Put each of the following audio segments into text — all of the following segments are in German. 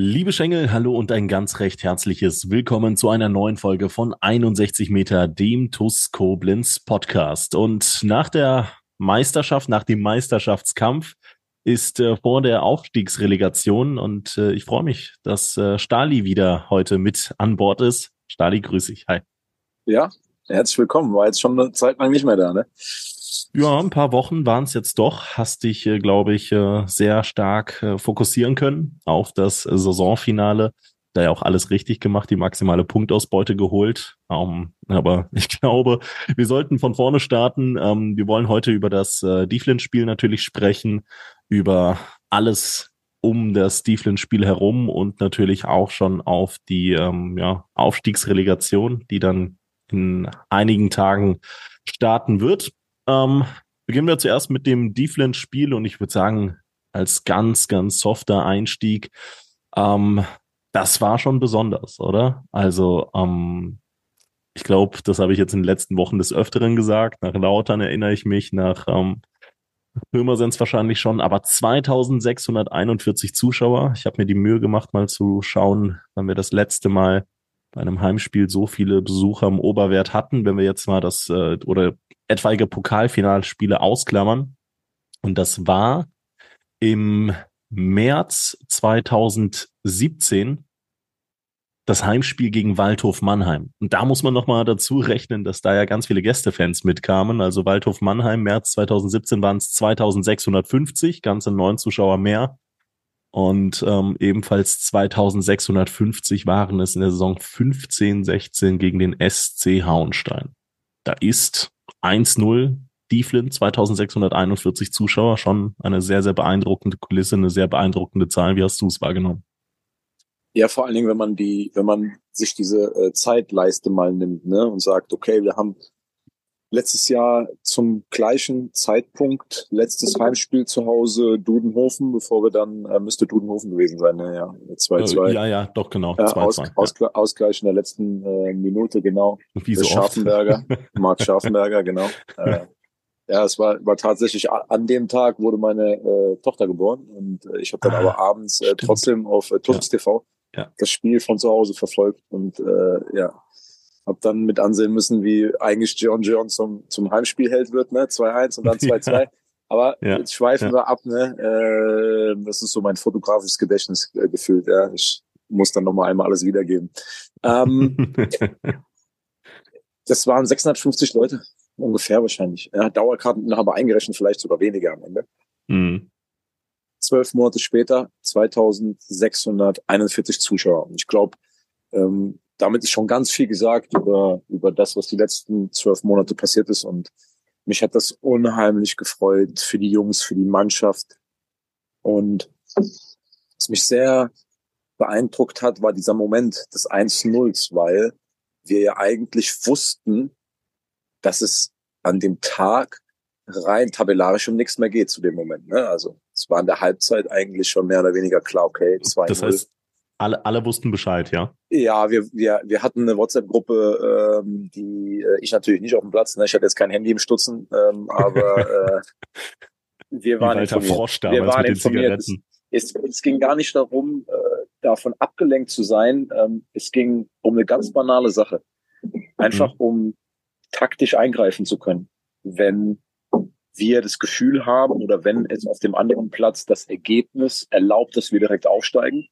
Liebe Schengel, hallo und ein ganz recht herzliches Willkommen zu einer neuen Folge von 61 Meter, dem TUS Koblenz Podcast. Und nach der Meisterschaft, nach dem Meisterschaftskampf ist äh, vor der Aufstiegsrelegation und äh, ich freue mich, dass äh, Stali wieder heute mit an Bord ist. Stali, grüß dich. Hi. Ja, herzlich willkommen. War jetzt schon eine Zeit lang nicht mehr da, ne? Ja, ein paar Wochen waren es jetzt doch. Hast dich, äh, glaube ich, äh, sehr stark äh, fokussieren können auf das Saisonfinale. Da ja auch alles richtig gemacht, die maximale Punktausbeute geholt. Um, ähm, aber ich glaube, wir sollten von vorne starten. Um, ähm, wir wollen heute über das äh, Dieflin-Spiel natürlich sprechen, über alles um das Dieflin-Spiel herum und natürlich auch schon auf die ähm, ja, Aufstiegsrelegation, die dann in einigen Tagen starten wird. Ähm, beginnen wir zuerst mit dem Deflin-Spiel und ich würde sagen, als ganz, ganz softer Einstieg, ähm, das war schon besonders, oder? Also, ähm, ich glaube, das habe ich jetzt in den letzten Wochen des Öfteren gesagt. Nach Lautern erinnere ich mich, nach ähm, Pirmasens wahrscheinlich schon, aber 2641 Zuschauer. Ich habe mir die Mühe gemacht, mal zu schauen, wann wir das letzte Mal bei einem Heimspiel so viele Besucher im Oberwert hatten. Wenn wir jetzt mal das äh, oder etwaige Pokalfinalspiele ausklammern. Und das war im März 2017 das Heimspiel gegen Waldhof Mannheim. Und da muss man nochmal dazu rechnen, dass da ja ganz viele Gästefans mitkamen. Also Waldhof Mannheim, März 2017 waren es 2650, ganze neun Zuschauer mehr. Und ähm, ebenfalls 2650 waren es in der Saison 15, 16 gegen den SC Hauenstein. Da ist 1-0 Dieflin, 2641 Zuschauer, schon eine sehr, sehr beeindruckende Kulisse, eine sehr beeindruckende Zahl. Wie hast du es wahrgenommen? Ja, vor allen Dingen, wenn man die, wenn man sich diese äh, Zeitleiste mal nimmt, ne, und sagt, okay, wir haben letztes Jahr zum gleichen Zeitpunkt letztes Heimspiel zu Hause Dudenhofen, bevor wir dann, äh, müsste Dudenhofen gewesen sein, ne, ja, 2-2. Äh, ja, ja, doch, genau. Äh, Aus, ja. Ausgleich in der letzten äh, Minute, genau. Wie so Scharfenberger, Marc Scharfenberger, genau. Äh, ja, es war, war tatsächlich an dem Tag wurde meine äh, Tochter geboren und äh, ich habe dann ah, aber abends äh, trotzdem auf äh, Tuts ja. TV ja. das Spiel von zu Hause verfolgt und äh, ja, hab dann mit ansehen müssen, wie eigentlich John John zum, zum Heimspielheld wird, ne? 2-1 und dann 2-2. Ja. Aber ja. jetzt schweifen ja. wir ab, ne? Äh, das ist so mein fotografisches Gedächtnis äh, gefühlt, ja. Ich muss dann nochmal einmal alles wiedergeben. Ähm, das waren 650 Leute, ungefähr wahrscheinlich. Ja, Dauerkarteninhaber eingerechnet, vielleicht sogar weniger am Ende. Mhm. Zwölf Monate später 2641 Zuschauer. Und ich glaube, ähm, damit ist schon ganz viel gesagt über, über das, was die letzten zwölf Monate passiert ist. Und mich hat das unheimlich gefreut für die Jungs, für die Mannschaft. Und was mich sehr beeindruckt hat, war dieser Moment des 1-0, weil wir ja eigentlich wussten, dass es an dem Tag rein tabellarisch um nichts mehr geht zu dem Moment. Ne? Also es war in der Halbzeit eigentlich schon mehr oder weniger klar, okay, 2 Das heißt, alle, alle wussten Bescheid, ja? Ja, wir, wir, wir hatten eine WhatsApp-Gruppe, ähm, die äh, ich natürlich nicht auf dem Platz, ne? ich hatte jetzt kein Handy im Stutzen, ähm, aber äh, wir waren informiert. Frosch wir waren informiert. Es, es, es, ging gar nicht darum, äh, davon abgelenkt zu sein. Ähm, es ging um eine ganz banale Sache. Einfach mhm. um taktisch eingreifen zu können, wenn wir das Gefühl haben oder wenn es auf dem anderen Platz das Ergebnis erlaubt, dass wir direkt aufsteigen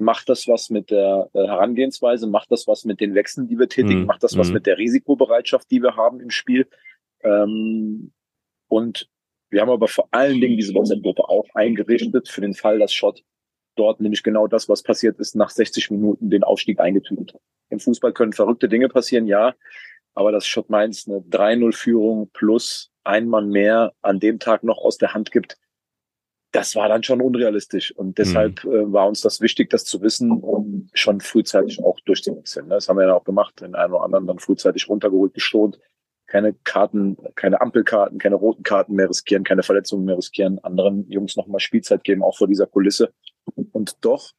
macht das was mit der äh, Herangehensweise, macht das was mit den Wechseln, die wir tätigen, mhm. macht das was mhm. mit der Risikobereitschaft, die wir haben im Spiel. Ähm, und wir haben aber vor allen Dingen diese WhatsApp-Gruppe auch eingerichtet für den Fall, dass Schott dort nämlich genau das, was passiert ist, nach 60 Minuten den Aufstieg eingetütet hat. Im Fußball können verrückte Dinge passieren, ja, aber dass Schott Mainz eine 3-0-Führung plus ein Mann mehr an dem Tag noch aus der Hand gibt, das war dann schon unrealistisch. Und deshalb mhm. äh, war uns das wichtig, das zu wissen, um schon frühzeitig auch durchzuwechseln. Ne? Das haben wir ja auch gemacht, den einen oder anderen dann frühzeitig runtergeholt, geschont. Keine Karten, keine Ampelkarten, keine roten Karten mehr riskieren, keine Verletzungen mehr riskieren, anderen Jungs nochmal Spielzeit geben, auch vor dieser Kulisse. Und doch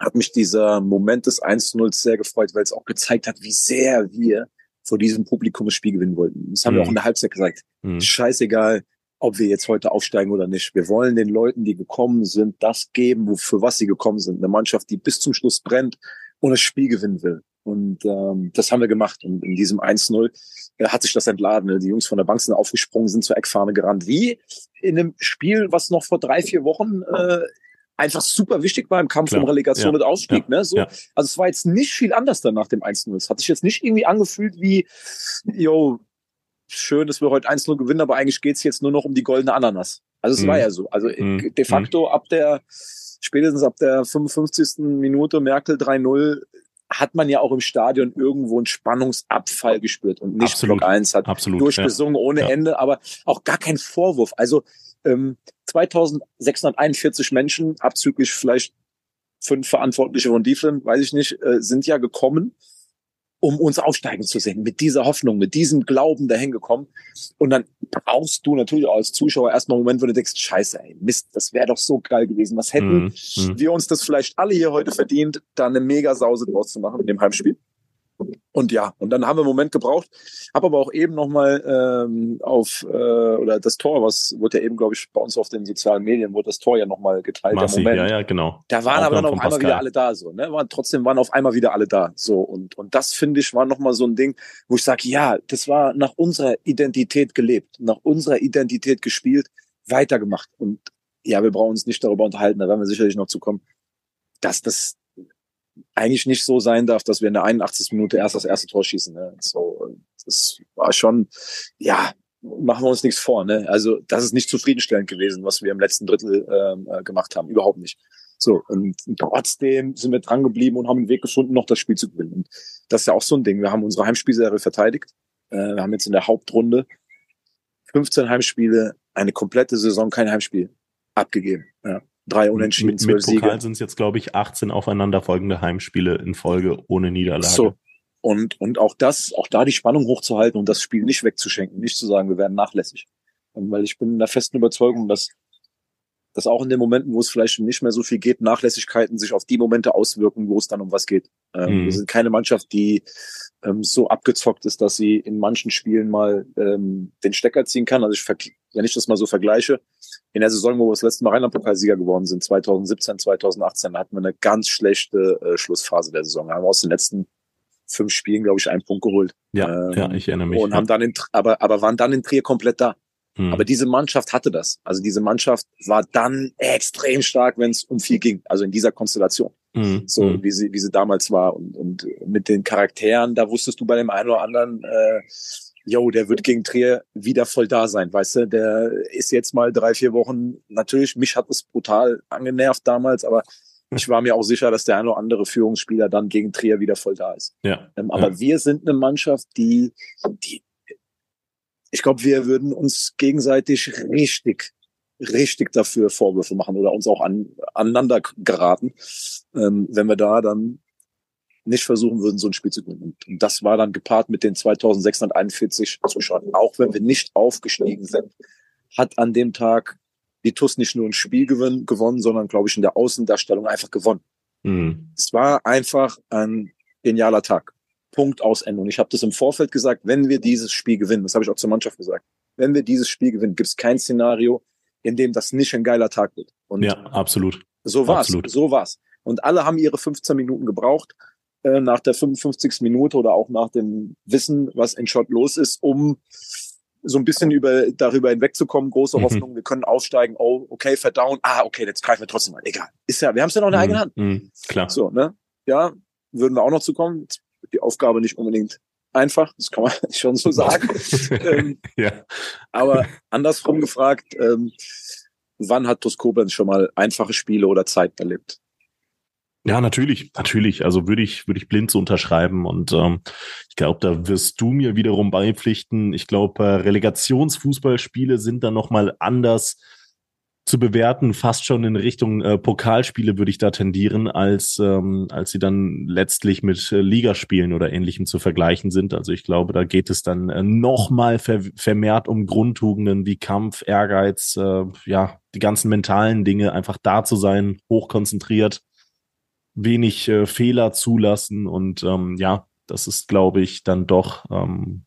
hat mich dieser Moment des 1-0 sehr gefreut, weil es auch gezeigt hat, wie sehr wir vor diesem Publikum das Spiel gewinnen wollten. Das haben mhm. wir auch in der Halbzeit gesagt. Mhm. Scheißegal, ob wir jetzt heute aufsteigen oder nicht. Wir wollen den Leuten, die gekommen sind, das geben, für was sie gekommen sind. Eine Mannschaft, die bis zum Schluss brennt und das Spiel gewinnen will. Und ähm, das haben wir gemacht. Und in diesem 1-0 äh, hat sich das entladen. Ne? Die Jungs von der Bank sind aufgesprungen, sind zur Eckfahne gerannt. Wie in einem Spiel, was noch vor drei, vier Wochen äh, einfach super wichtig war im Kampf Klar, um Relegation ja, und Ausstieg. Ja, ne? so, ja. Also es war jetzt nicht viel anders dann nach dem 1-0. Es hat sich jetzt nicht irgendwie angefühlt wie, yo, schön, dass wir heute 1-0 gewinnen, aber eigentlich geht's jetzt nur noch um die goldene Ananas. Also es mhm. war ja so. Also mhm. de facto ab der, spätestens ab der 55. Minute Merkel 3-0 hat man ja auch im Stadion irgendwo einen Spannungsabfall gespürt und nicht Absolut. Block 1 hat Absolut, durchgesungen ja. ohne ja. Ende, aber auch gar kein Vorwurf. Also ähm, 2641 Menschen, abzüglich vielleicht fünf Verantwortliche von Dieflin, weiß ich nicht, äh, sind ja gekommen um uns aufsteigen zu sehen. Mit dieser Hoffnung, mit diesem Glauben dahin gekommen. Und dann brauchst du natürlich auch als Zuschauer erstmal einen Moment, wo du denkst, scheiße, ey, Mist, das wäre doch so geil gewesen. Was hätten mhm. mhm. wir uns das vielleicht alle hier heute verdient, da eine Mega-Sause draus zu machen in dem Heimspiel? Und ja, und dann haben wir einen Moment gebraucht. Habe aber auch eben nochmal ähm, auf, äh, oder das Tor, was wurde ja eben, glaube ich, bei uns auf den sozialen Medien, wurde das Tor ja nochmal geteilt. Massiv. Ja, ja, genau. Da waren auch aber dann auf einmal Pascal. wieder alle da, so, ne? Waren, trotzdem waren auf einmal wieder alle da. So, und, und das finde ich war nochmal so ein Ding, wo ich sage, ja, das war nach unserer Identität gelebt, nach unserer Identität gespielt, weitergemacht. Und ja, wir brauchen uns nicht darüber unterhalten, da werden wir sicherlich noch zu kommen, dass das eigentlich nicht so sein darf, dass wir in der 81. Minute erst das erste Tor schießen. Ne? So, das war schon, ja, machen wir uns nichts vor. Ne? Also das ist nicht zufriedenstellend gewesen, was wir im letzten Drittel ähm, äh, gemacht haben. Überhaupt nicht. So, und trotzdem sind wir dran geblieben und haben einen Weg gefunden, noch das Spiel zu gewinnen. Und das ist ja auch so ein Ding. Wir haben unsere Heimspielserie verteidigt. Äh, wir haben jetzt in der Hauptrunde 15 Heimspiele, eine komplette Saison kein Heimspiel abgegeben. Ja. Drei Unentschieden, mit, mit Siege. Pokal sind es jetzt, glaube ich, 18 aufeinanderfolgende Heimspiele in Folge ohne Niederlage. So. Und, und auch das, auch da die Spannung hochzuhalten und das Spiel nicht wegzuschenken, nicht zu sagen, wir werden nachlässig. Weil ich bin in der festen Überzeugung, dass, dass auch in den Momenten, wo es vielleicht nicht mehr so viel geht, Nachlässigkeiten sich auf die Momente auswirken, wo es dann um was geht. Ähm, mhm. Wir sind keine Mannschaft, die ähm, so abgezockt ist, dass sie in manchen Spielen mal ähm, den Stecker ziehen kann. Also ich, wenn ich das mal so vergleiche, in der Saison, wo wir das letzte Mal Rheinland-Pokalsieger geworden sind, 2017, 2018, hatten wir eine ganz schlechte äh, Schlussphase der Saison. Da haben wir aus den letzten fünf Spielen, glaube ich, einen Punkt geholt. Ja, ähm, ja ich erinnere mich. Und ja. haben dann in, aber, aber waren dann in Trier komplett da. Hm. Aber diese Mannschaft hatte das. Also diese Mannschaft war dann extrem stark, wenn es um viel ging. Also in dieser Konstellation. Hm. So hm. wie sie, wie sie damals war. Und, und mit den Charakteren, da wusstest du bei dem einen oder anderen, äh, yo, der wird gegen Trier wieder voll da sein, weißt du? Der ist jetzt mal drei, vier Wochen, natürlich, mich hat es brutal angenervt damals, aber ich war mir auch sicher, dass der eine oder andere Führungsspieler dann gegen Trier wieder voll da ist. Ja. Ähm, aber ja. wir sind eine Mannschaft, die, die ich glaube, wir würden uns gegenseitig richtig, richtig dafür Vorwürfe machen oder uns auch an, aneinander geraten, ähm, wenn wir da dann nicht versuchen würden, so ein Spiel zu gewinnen. Und das war dann gepaart mit den 2641 Zuschauern. Auch wenn wir nicht aufgestiegen sind, hat an dem Tag die TUS nicht nur ein Spiel gewinn, gewonnen, sondern, glaube ich, in der Außendarstellung einfach gewonnen. Mhm. Es war einfach ein genialer Tag. Punkt aus Ende. Und ich habe das im Vorfeld gesagt, wenn wir dieses Spiel gewinnen, das habe ich auch zur Mannschaft gesagt, wenn wir dieses Spiel gewinnen, gibt es kein Szenario, in dem das nicht ein geiler Tag wird. Und ja, absolut. So war's. Absolut. So war's. Und alle haben ihre 15 Minuten gebraucht. Äh, nach der 55. Minute oder auch nach dem Wissen, was in Schott los ist, um so ein bisschen über, darüber hinwegzukommen, große mhm. Hoffnung, wir können aufsteigen, oh, okay, verdauen, ah, okay, jetzt greifen wir trotzdem mal, egal. Ist ja, wir haben es ja noch in der mhm. eigenen Hand. Mhm. Klar. So, ne? Ja, würden wir auch noch zu kommen. Die Aufgabe nicht unbedingt einfach, das kann man schon so sagen. ähm, ja. Aber andersrum gefragt, ähm, wann hat TuS Koblenz schon mal einfache Spiele oder Zeit erlebt? Ja, natürlich, natürlich. Also würde ich, würde ich blind so unterschreiben. Und ähm, ich glaube, da wirst du mir wiederum beipflichten. Ich glaube, äh, Relegationsfußballspiele sind dann nochmal anders zu bewerten, fast schon in Richtung äh, Pokalspiele würde ich da tendieren, als, ähm, als sie dann letztlich mit äh, Ligaspielen oder ähnlichem zu vergleichen sind. Also ich glaube, da geht es dann äh, nochmal ver vermehrt um Grundtugenden wie Kampf, Ehrgeiz, äh, ja, die ganzen mentalen Dinge, einfach da zu sein, hochkonzentriert, wenig äh, Fehler zulassen und ähm, ja, das ist, glaube ich, dann doch ähm,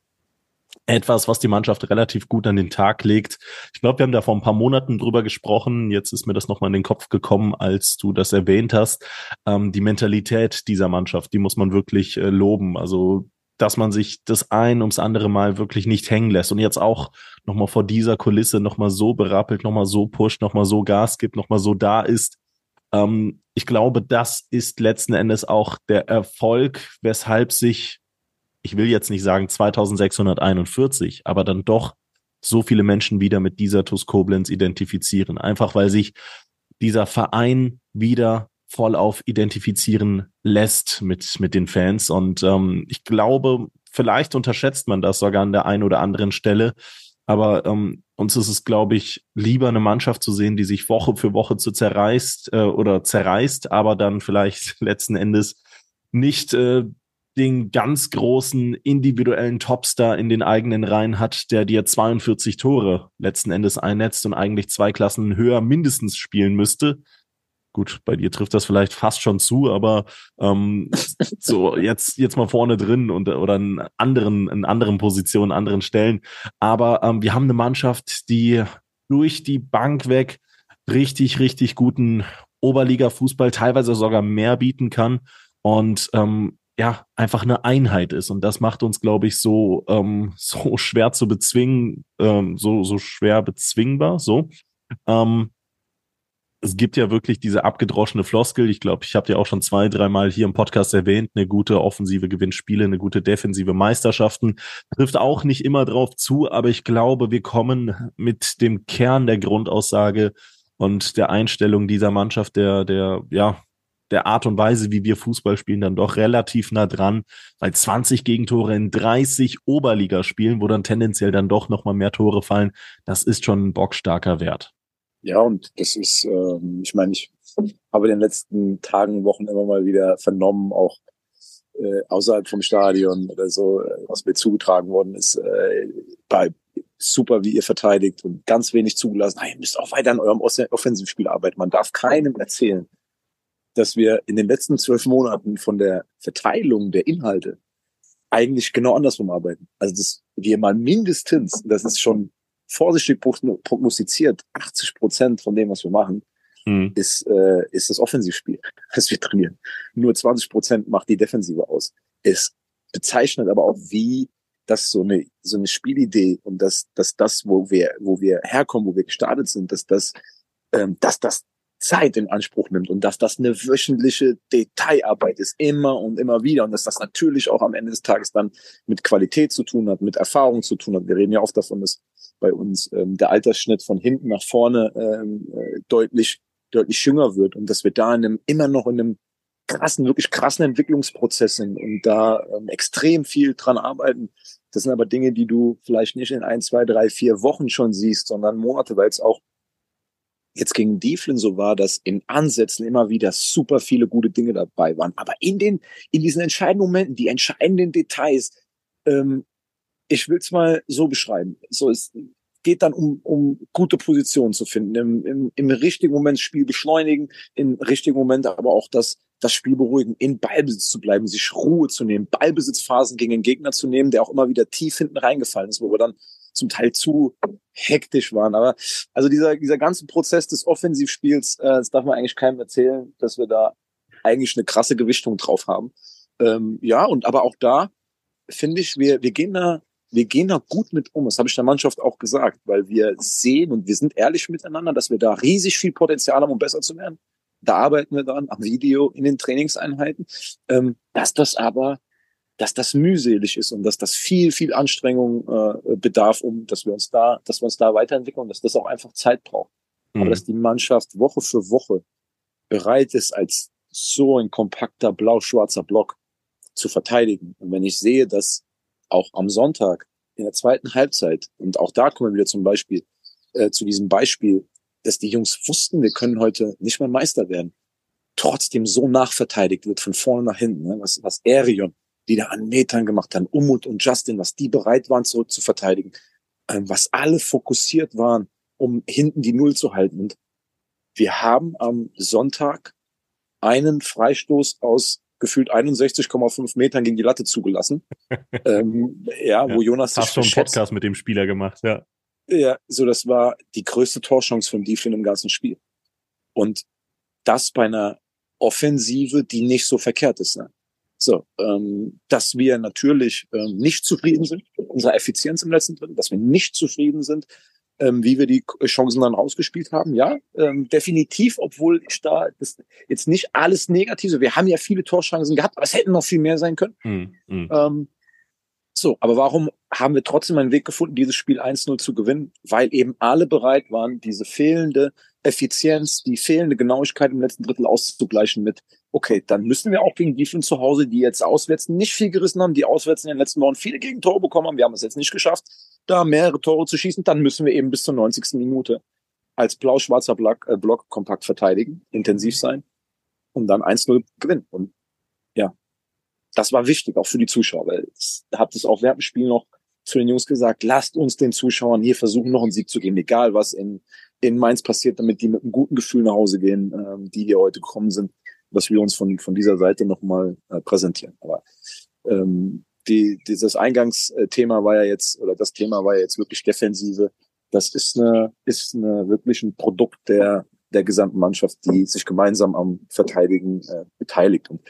etwas, was die Mannschaft relativ gut an den Tag legt. Ich glaube, wir haben da vor ein paar Monaten drüber gesprochen. Jetzt ist mir das nochmal in den Kopf gekommen, als du das erwähnt hast. Ähm, die Mentalität dieser Mannschaft, die muss man wirklich äh, loben. Also, dass man sich das ein ums andere Mal wirklich nicht hängen lässt und jetzt auch nochmal vor dieser Kulisse nochmal so berappelt, nochmal so pusht, nochmal so Gas gibt, nochmal so da ist. Ähm, ich glaube, das ist letzten Endes auch der Erfolg, weshalb sich ich will jetzt nicht sagen 2641, aber dann doch so viele Menschen wieder mit dieser TuS Koblenz identifizieren. Einfach weil sich dieser Verein wieder voll auf identifizieren lässt mit, mit den Fans. Und ähm, ich glaube, vielleicht unterschätzt man das sogar an der einen oder anderen Stelle. Aber ähm, uns ist es, glaube ich, lieber eine Mannschaft zu sehen, die sich Woche für Woche zu zerreißt äh, oder zerreißt, aber dann vielleicht letzten Endes nicht äh, den ganz großen individuellen Topstar in den eigenen Reihen hat, der dir 42 Tore letzten Endes einnetzt und eigentlich zwei Klassen höher mindestens spielen müsste. Gut, bei dir trifft das vielleicht fast schon zu, aber ähm, so jetzt jetzt mal vorne drin und oder in anderen in anderen Positionen, anderen Stellen. Aber ähm, wir haben eine Mannschaft, die durch die Bank weg richtig richtig guten Oberliga-Fußball teilweise sogar mehr bieten kann und ähm, ja einfach eine Einheit ist und das macht uns glaube ich so ähm, so schwer zu bezwingen ähm, so so schwer bezwingbar so ähm, es gibt ja wirklich diese abgedroschene Floskel. Ich glaube, ich habe ja auch schon zwei, dreimal hier im Podcast erwähnt, eine gute Offensive gewinnt Spiele, eine gute defensive Meisterschaften. Trifft auch nicht immer drauf zu, aber ich glaube, wir kommen mit dem Kern der Grundaussage und der Einstellung dieser Mannschaft, der, der, ja, der Art und Weise, wie wir Fußball spielen, dann doch relativ nah dran, weil 20 Gegentore in 30 Oberligaspielen, wo dann tendenziell dann doch nochmal mehr Tore fallen, das ist schon ein bockstarker Wert. Ja, und das ist, ähm, ich meine, ich habe in den letzten Tagen, Wochen immer mal wieder vernommen, auch äh, außerhalb vom Stadion oder so, was mir zugetragen worden ist, äh, bei super, wie ihr verteidigt und ganz wenig zugelassen. Nein, ihr müsst auch weiter an eurem Offensivspiel arbeiten. Man darf keinem erzählen, dass wir in den letzten zwölf Monaten von der Verteilung der Inhalte eigentlich genau andersrum arbeiten. Also dass wir mal mindestens, das ist schon vorsichtig prognostiziert, 80 Prozent von dem, was wir machen, hm. ist, äh, ist das Offensivspiel, das wir trainieren. Nur 20 Prozent macht die Defensive aus. Es bezeichnet aber auch, wie das so eine, so eine Spielidee und dass, dass das, wo wir, wo wir herkommen, wo wir gestartet sind, dass das, ähm, dass das Zeit in Anspruch nimmt und dass das eine wöchentliche Detailarbeit ist, immer und immer wieder und dass das natürlich auch am Ende des Tages dann mit Qualität zu tun hat, mit Erfahrung zu tun hat. Wir reden ja oft davon, dass bei uns ähm, der Altersschnitt von hinten nach vorne ähm, äh, deutlich deutlich jünger wird und dass wir da in einem, immer noch in einem krassen, wirklich krassen Entwicklungsprozess sind und da ähm, extrem viel dran arbeiten. Das sind aber Dinge, die du vielleicht nicht in ein, zwei, drei, vier Wochen schon siehst, sondern Monate, weil es auch jetzt gegen Dieflin so war, dass in Ansätzen immer wieder super viele gute Dinge dabei waren. Aber in den, in diesen entscheidenden Momenten, die entscheidenden Details, ähm, ich will es mal so beschreiben. So, es geht dann um, um gute Positionen zu finden, im, im, im richtigen Moment Spiel beschleunigen, im richtigen Moment aber auch das, das Spiel beruhigen, in Ballbesitz zu bleiben, sich Ruhe zu nehmen, Ballbesitzphasen gegen den Gegner zu nehmen, der auch immer wieder tief hinten reingefallen ist, wo wir dann zum Teil zu hektisch waren. Aber also dieser, dieser ganze Prozess des Offensivspiels, äh, das darf man eigentlich keinem erzählen, dass wir da eigentlich eine krasse Gewichtung drauf haben. Ähm, ja, und aber auch da finde ich, wir, wir gehen da, wir gehen da gut mit um. Das habe ich der Mannschaft auch gesagt, weil wir sehen und wir sind ehrlich miteinander, dass wir da riesig viel Potenzial haben, um besser zu werden. Da arbeiten wir dran, am Video, in den Trainingseinheiten. Ähm, dass das aber dass das mühselig ist und dass das viel, viel Anstrengung äh, bedarf, um dass wir uns da, dass wir uns da weiterentwickeln und dass das auch einfach Zeit braucht. Mhm. Aber dass die Mannschaft Woche für Woche bereit ist, als so ein kompakter blau-schwarzer Block zu verteidigen. Und wenn ich sehe, dass auch am Sonntag in der zweiten Halbzeit, und auch da kommen wir wieder zum Beispiel äh, zu diesem Beispiel, dass die Jungs wussten, wir können heute nicht mehr Meister werden. Trotzdem so nachverteidigt wird von vorne nach hinten, ne? was, was Erion, die da an Metern gemacht haben, Umut und Justin, was die bereit waren zurück zu verteidigen, ähm, was alle fokussiert waren, um hinten die Null zu halten. Und wir haben am Sonntag einen Freistoß aus gefühlt 61,5 Metern gegen die Latte zugelassen. ähm, ja, ja, wo Jonas Hast schon einen Podcast mit dem Spieler gemacht, ja. Ja, so das war die größte Torchance von Dieflin im ganzen Spiel. Und das bei einer Offensive, die nicht so verkehrt ist. Ne? So, ähm, dass wir natürlich ähm, nicht zufrieden sind mit unserer Effizienz im letzten Drittel, dass wir nicht zufrieden sind, ähm, wie wir die Chancen dann ausgespielt haben. Ja, ähm, definitiv, obwohl ich da das jetzt nicht alles Negative. Wir haben ja viele Torchancen gehabt, aber es hätten noch viel mehr sein können. Mhm. Ähm, so, aber warum haben wir trotzdem einen Weg gefunden, dieses Spiel 1-0 zu gewinnen? Weil eben alle bereit waren, diese fehlende Effizienz, die fehlende Genauigkeit im letzten Drittel auszugleichen mit, okay, dann müssen wir auch gegen die fünf zu Hause, die jetzt auswärts nicht viel gerissen haben, die auswärts in den letzten Wochen viele Gegentore bekommen haben, wir haben es jetzt nicht geschafft, da mehrere Tore zu schießen, dann müssen wir eben bis zur 90. Minute als blau-schwarzer Block, äh, Block kompakt verteidigen, intensiv sein und dann 1-0 gewinnen. Und ja, das war wichtig, auch für die Zuschauer, weil ich habe das auch während dem Spiel noch zu den Jungs gesagt, lasst uns den Zuschauern hier versuchen, noch einen Sieg zu geben, egal was in, in Mainz passiert, damit die mit einem guten Gefühl nach Hause gehen, ähm, die hier heute gekommen sind, dass wir uns von, von dieser Seite nochmal äh, präsentieren. Aber ähm, die, dieses Eingangsthema war ja jetzt, oder das Thema war ja jetzt wirklich Defensive. Das ist eine, ist eine wirklich ein Produkt der, der gesamten Mannschaft, die sich gemeinsam am Verteidigen äh, beteiligt. Und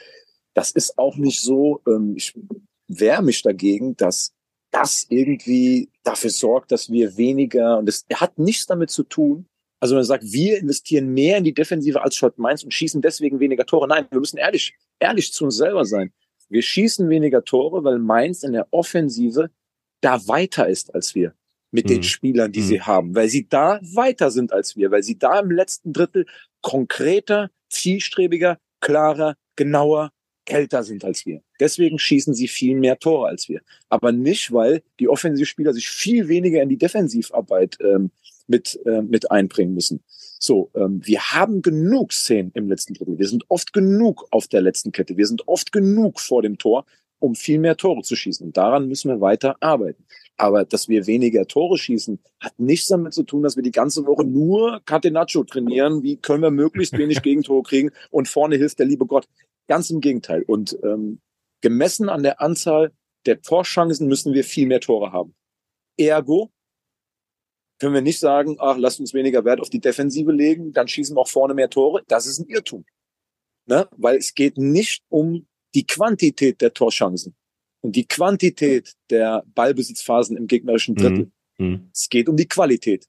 das ist auch nicht so, ähm, ich wehre mich dagegen, dass das irgendwie dafür sorgt, dass wir weniger, und es hat nichts damit zu tun, also man sagt, wir investieren mehr in die Defensive als Schott Mainz und schießen deswegen weniger Tore. Nein, wir müssen ehrlich, ehrlich zu uns selber sein. Wir schießen weniger Tore, weil Mainz in der Offensive da weiter ist als wir mit mhm. den Spielern, die mhm. sie haben, weil sie da weiter sind als wir, weil sie da im letzten Drittel konkreter, zielstrebiger, klarer, genauer älter sind als wir. Deswegen schießen sie viel mehr Tore als wir. Aber nicht, weil die Offensivspieler sich viel weniger in die Defensivarbeit ähm, mit, äh, mit einbringen müssen. So, ähm, wir haben genug Szenen im letzten Drittel. Wir sind oft genug auf der letzten Kette. Wir sind oft genug vor dem Tor, um viel mehr Tore zu schießen. Und daran müssen wir weiter arbeiten. Aber dass wir weniger Tore schießen, hat nichts damit zu tun, dass wir die ganze Woche nur Catenaccio trainieren. Wie können wir möglichst wenig Gegentore kriegen und vorne hilft der liebe Gott. Ganz im Gegenteil. Und ähm, gemessen an der Anzahl der Torchancen müssen wir viel mehr Tore haben. Ergo können wir nicht sagen, ach, lasst uns weniger Wert auf die Defensive legen, dann schießen wir auch vorne mehr Tore. Das ist ein Irrtum. Ne? Weil es geht nicht um die Quantität der Torchancen und die Quantität der Ballbesitzphasen im gegnerischen Drittel. Mhm. mhm. Es geht um die Qualität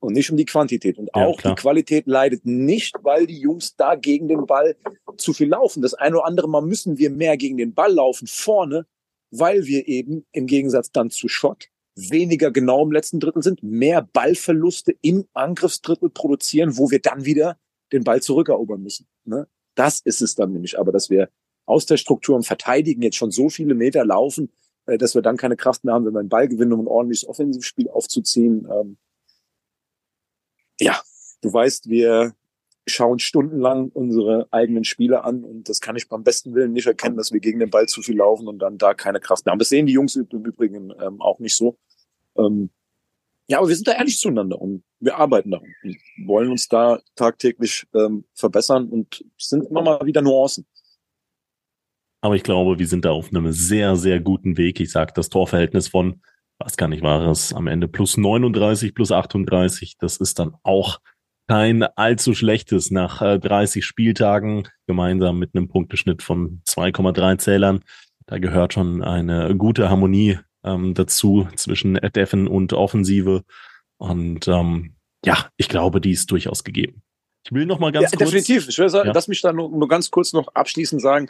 und nicht um die Quantität. Und auch ja, die Qualität leidet nicht, weil die Jungs da gegen den Ball zu viel laufen. Das eine oder andere Mal müssen wir mehr gegen den Ball laufen vorne, weil wir eben im Gegensatz dann zu Schott weniger genau im letzten Drittel sind, mehr Ballverluste im Angriffsdrittel produzieren, wo wir dann wieder den Ball zurückerobern müssen. Ne? Das ist es dann nämlich. Aber dass wir aus der Struktur und Verteidigen jetzt schon so viele Meter laufen, äh, dass wir dann keine Kraft mehr haben, wenn wir einen Ball gewinnen, um ein ordentliches Offensivspiel aufzuziehen. Ähm, ja, du weißt, wir schauen stundenlang unsere eigenen Spiele an und das kann ich beim besten Willen nicht erkennen, dass wir gegen den Ball zu viel laufen und dann da keine Kraft mehr haben. Das sehen die Jungs im Übrigen ähm, auch nicht so. Ähm, ja, aber wir sind da ehrlich zueinander und wir arbeiten darum und wollen uns da tagtäglich ähm, verbessern und sind immer mal wieder Nuancen. Aber ich glaube, wir sind da auf einem sehr, sehr guten Weg. Ich sage, das Torverhältnis von, was gar nicht war es, am Ende plus 39, plus 38, das ist dann auch kein allzu schlechtes nach 30 äh, Spieltagen, gemeinsam mit einem Punkteschnitt von 2,3 Zählern. Da gehört schon eine gute Harmonie ähm, dazu zwischen Defen und Offensive. Und ähm, ja, ich glaube, die ist durchaus gegeben. Ich will noch mal ganz ja, kurz. Definitiv. Ich will sagen, ja. lass mich da nur, nur ganz kurz noch abschließend sagen,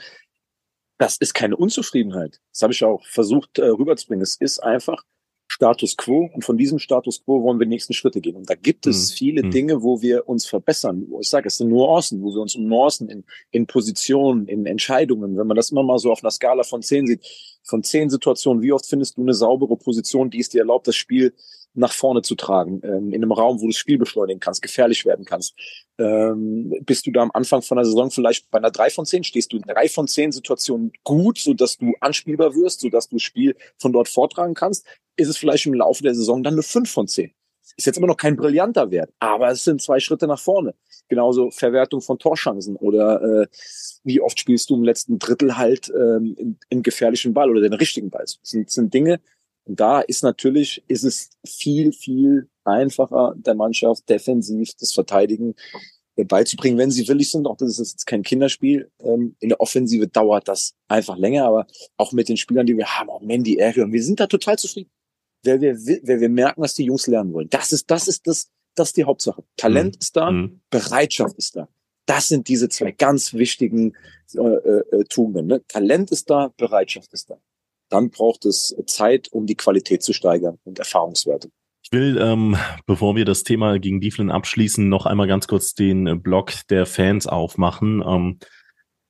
das ist keine Unzufriedenheit. Das habe ich auch versucht äh, rüberzubringen. Es ist einfach Status quo und von diesem Status quo wollen wir die nächsten Schritte gehen. Und da gibt es mhm. viele mhm. Dinge, wo wir uns verbessern. Ich sage, es sind Nuancen, wo wir uns um Nuancen in, in Positionen, in Entscheidungen, wenn man das immer mal so auf einer Skala von zehn sieht, von zehn Situationen, wie oft findest du eine saubere Position, die es dir erlaubt, das Spiel nach vorne zu tragen, ähm, in einem Raum, wo du das Spiel beschleunigen kannst, gefährlich werden kannst. Ähm, bist du da am Anfang von der Saison vielleicht bei einer 3 von 10, stehst du in 3 von 10 Situationen gut, sodass du anspielbar wirst, sodass du das Spiel von dort vortragen kannst, ist es vielleicht im Laufe der Saison dann eine 5 von 10. Ist jetzt immer noch kein brillanter Wert, aber es sind zwei Schritte nach vorne. Genauso Verwertung von Torchancen oder äh, wie oft spielst du im letzten Drittel halt ähm, in, in gefährlichen Ball oder den richtigen Ball. Das sind, das sind Dinge, und da ist natürlich, ist es viel, viel einfacher, der Mannschaft defensiv das Verteidigen äh, beizubringen, wenn sie willig sind. Auch das ist jetzt kein Kinderspiel. Ähm, in der Offensive dauert das einfach länger, aber auch mit den Spielern, die wir haben, auch Mandy, Ärger, wir sind da total zufrieden wer wir, wer wir merken, was die Jungs lernen wollen. Das ist, das ist das, das ist die Hauptsache. Talent mhm. ist da, mhm. Bereitschaft ist da. Das sind diese zwei ganz wichtigen äh, äh, Tugenden. Ne? Talent ist da, Bereitschaft ist da. Dann braucht es Zeit, um die Qualität zu steigern und Erfahrungswerte. Ich will, ähm, bevor wir das Thema gegen Dieflin abschließen, noch einmal ganz kurz den Blog der Fans aufmachen. Ähm,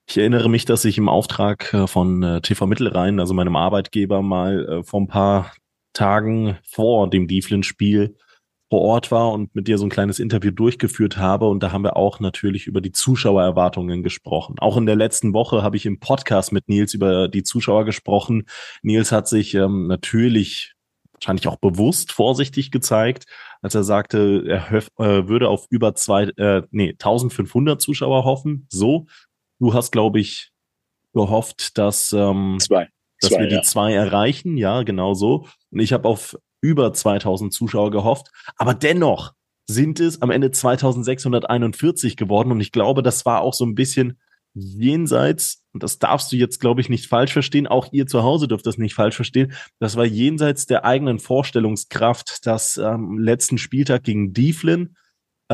ich erinnere mich, dass ich im Auftrag äh, von äh, TV Mittelrhein, also meinem Arbeitgeber, mal äh, vor ein paar Tagen vor dem Dieflin-Spiel vor Ort war und mit dir so ein kleines Interview durchgeführt habe. Und da haben wir auch natürlich über die Zuschauererwartungen gesprochen. Auch in der letzten Woche habe ich im Podcast mit Nils über die Zuschauer gesprochen. Nils hat sich ähm, natürlich wahrscheinlich auch bewusst vorsichtig gezeigt, als er sagte, er äh, würde auf über zwei, äh, nee, 1500 Zuschauer hoffen. So, du hast, glaube ich, gehofft, dass ähm, zwei dass zwei, wir die ja. zwei erreichen. Ja, genau so. Und ich habe auf über 2000 Zuschauer gehofft. Aber dennoch sind es am Ende 2641 geworden. Und ich glaube, das war auch so ein bisschen jenseits, und das darfst du jetzt, glaube ich, nicht falsch verstehen, auch ihr zu Hause dürft das nicht falsch verstehen, das war jenseits der eigenen Vorstellungskraft, dass am ähm, letzten Spieltag gegen Dieflin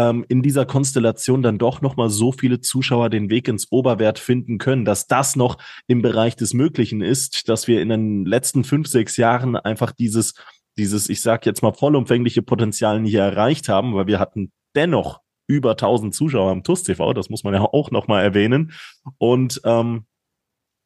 ähm, in dieser Konstellation dann doch nochmal so viele Zuschauer den Weg ins Oberwert finden können, dass das noch im Bereich des Möglichen ist, dass wir in den letzten fünf, sechs Jahren einfach dieses, dieses, ich sag jetzt mal, vollumfängliche Potenzial nicht erreicht haben, weil wir hatten dennoch über 1000 Zuschauer am TUS TV, das muss man ja auch nochmal erwähnen. Und ähm,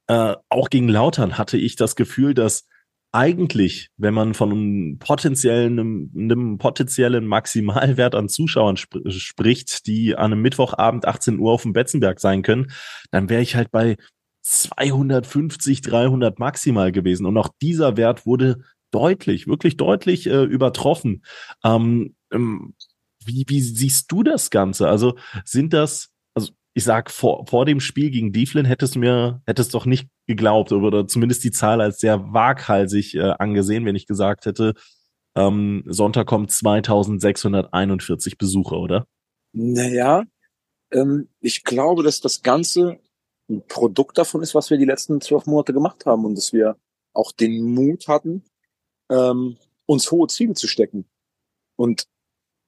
äh, auch gegen Lautern hatte ich das Gefühl, dass eigentlich, wenn man von einem potenziellen, einem, potenziellen Maximalwert an Zuschauern sp spricht, die an einem Mittwochabend 18 Uhr auf dem Betzenberg sein können, dann wäre ich halt bei 250, 300 maximal gewesen. Und auch dieser Wert wurde deutlich, wirklich deutlich äh, übertroffen. Ähm, ähm, wie, wie siehst du das Ganze? Also sind das ich sag, vor, vor dem Spiel gegen Dieflin hättest du mir, hättest doch nicht geglaubt oder zumindest die Zahl als sehr waghalsig äh, angesehen, wenn ich gesagt hätte, ähm, Sonntag kommt 2641 Besucher, oder? Naja, ähm, ich glaube, dass das Ganze ein Produkt davon ist, was wir die letzten zwölf Monate gemacht haben und dass wir auch den Mut hatten, ähm, uns hohe Ziele zu stecken. Und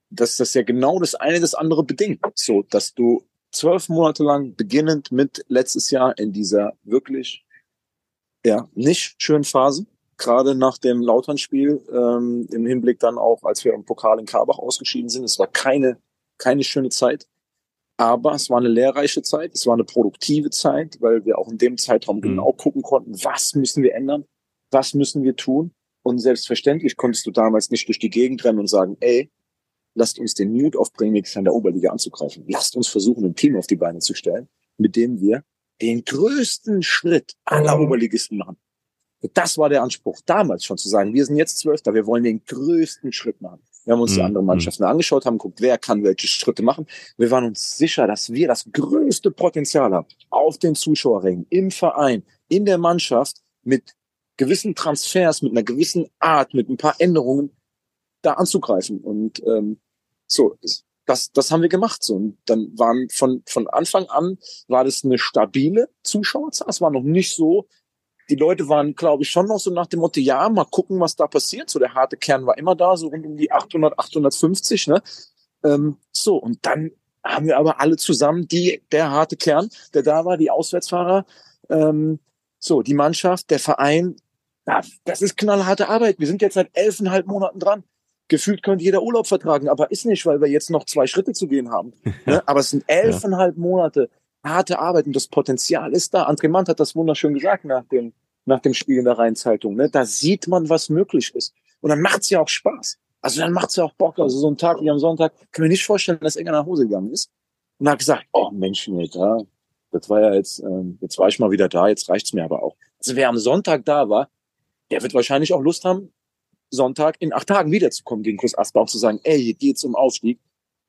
dass das ja genau das eine das andere bedingt. So, dass du zwölf Monate lang, beginnend mit letztes Jahr in dieser wirklich ja nicht schönen Phase, gerade nach dem Lautern-Spiel ähm, im Hinblick dann auch, als wir im Pokal in Karbach ausgeschieden sind. Es war keine keine schöne Zeit, aber es war eine lehrreiche Zeit, es war eine produktive Zeit, weil wir auch in dem Zeitraum mhm. genau gucken konnten, was müssen wir ändern, was müssen wir tun. Und selbstverständlich konntest du damals nicht durch die Gegend rennen und sagen, ey, lasst uns den Mut aufbringen, Jahr in der Oberliga anzugreifen. Lasst uns versuchen, ein Team auf die Beine zu stellen, mit dem wir den größten Schritt aller Oberligisten machen. Das war der Anspruch, damals schon zu sagen, wir sind jetzt Zwölfter, wir wollen den größten Schritt machen. Wir haben uns die mhm. anderen Mannschaften angeschaut, haben geguckt, wer kann welche Schritte machen. Wir waren uns sicher, dass wir das größte Potenzial haben, auf den Zuschauerrängen, im Verein, in der Mannschaft, mit gewissen Transfers, mit einer gewissen Art, mit ein paar Änderungen, da anzugreifen. Und ähm, so, das, das haben wir gemacht. So. Und dann waren von, von Anfang an war das eine stabile Zuschauerzahl. Es war noch nicht so, die Leute waren, glaube ich, schon noch so nach dem Motto, ja, mal gucken, was da passiert. So der harte Kern war immer da, so rund um die 800, 850, ne? Ähm, so, und dann haben wir aber alle zusammen, die, der harte Kern, der da war, die Auswärtsfahrer, ähm, so, die Mannschaft, der Verein, ja, das ist knallharte Arbeit. Wir sind jetzt seit elfeinhalb Monaten dran gefühlt könnte jeder Urlaub vertragen, aber ist nicht, weil wir jetzt noch zwei Schritte zu gehen haben. Ne? Aber es sind elfeinhalb ja. Monate harte Arbeit und das Potenzial ist da. André Mann hat das wunderschön gesagt nach dem, nach dem Spiel in der Rheinzeitung. Ne? Da sieht man, was möglich ist. Und dann macht's ja auch Spaß. Also dann macht's ja auch Bock. Also so ein Tag wie am Sonntag, kann mir nicht vorstellen, dass irgendwer nach Hause gegangen ist und hat gesagt, oh Mensch, ja, das war ja jetzt, ähm, jetzt war ich mal wieder da, jetzt reicht's mir aber auch. Also wer am Sonntag da war, der wird wahrscheinlich auch Lust haben, Sonntag in acht Tagen wiederzukommen gegen Chris Asper, auch zu sagen, ey, hier geht's um Aufstieg,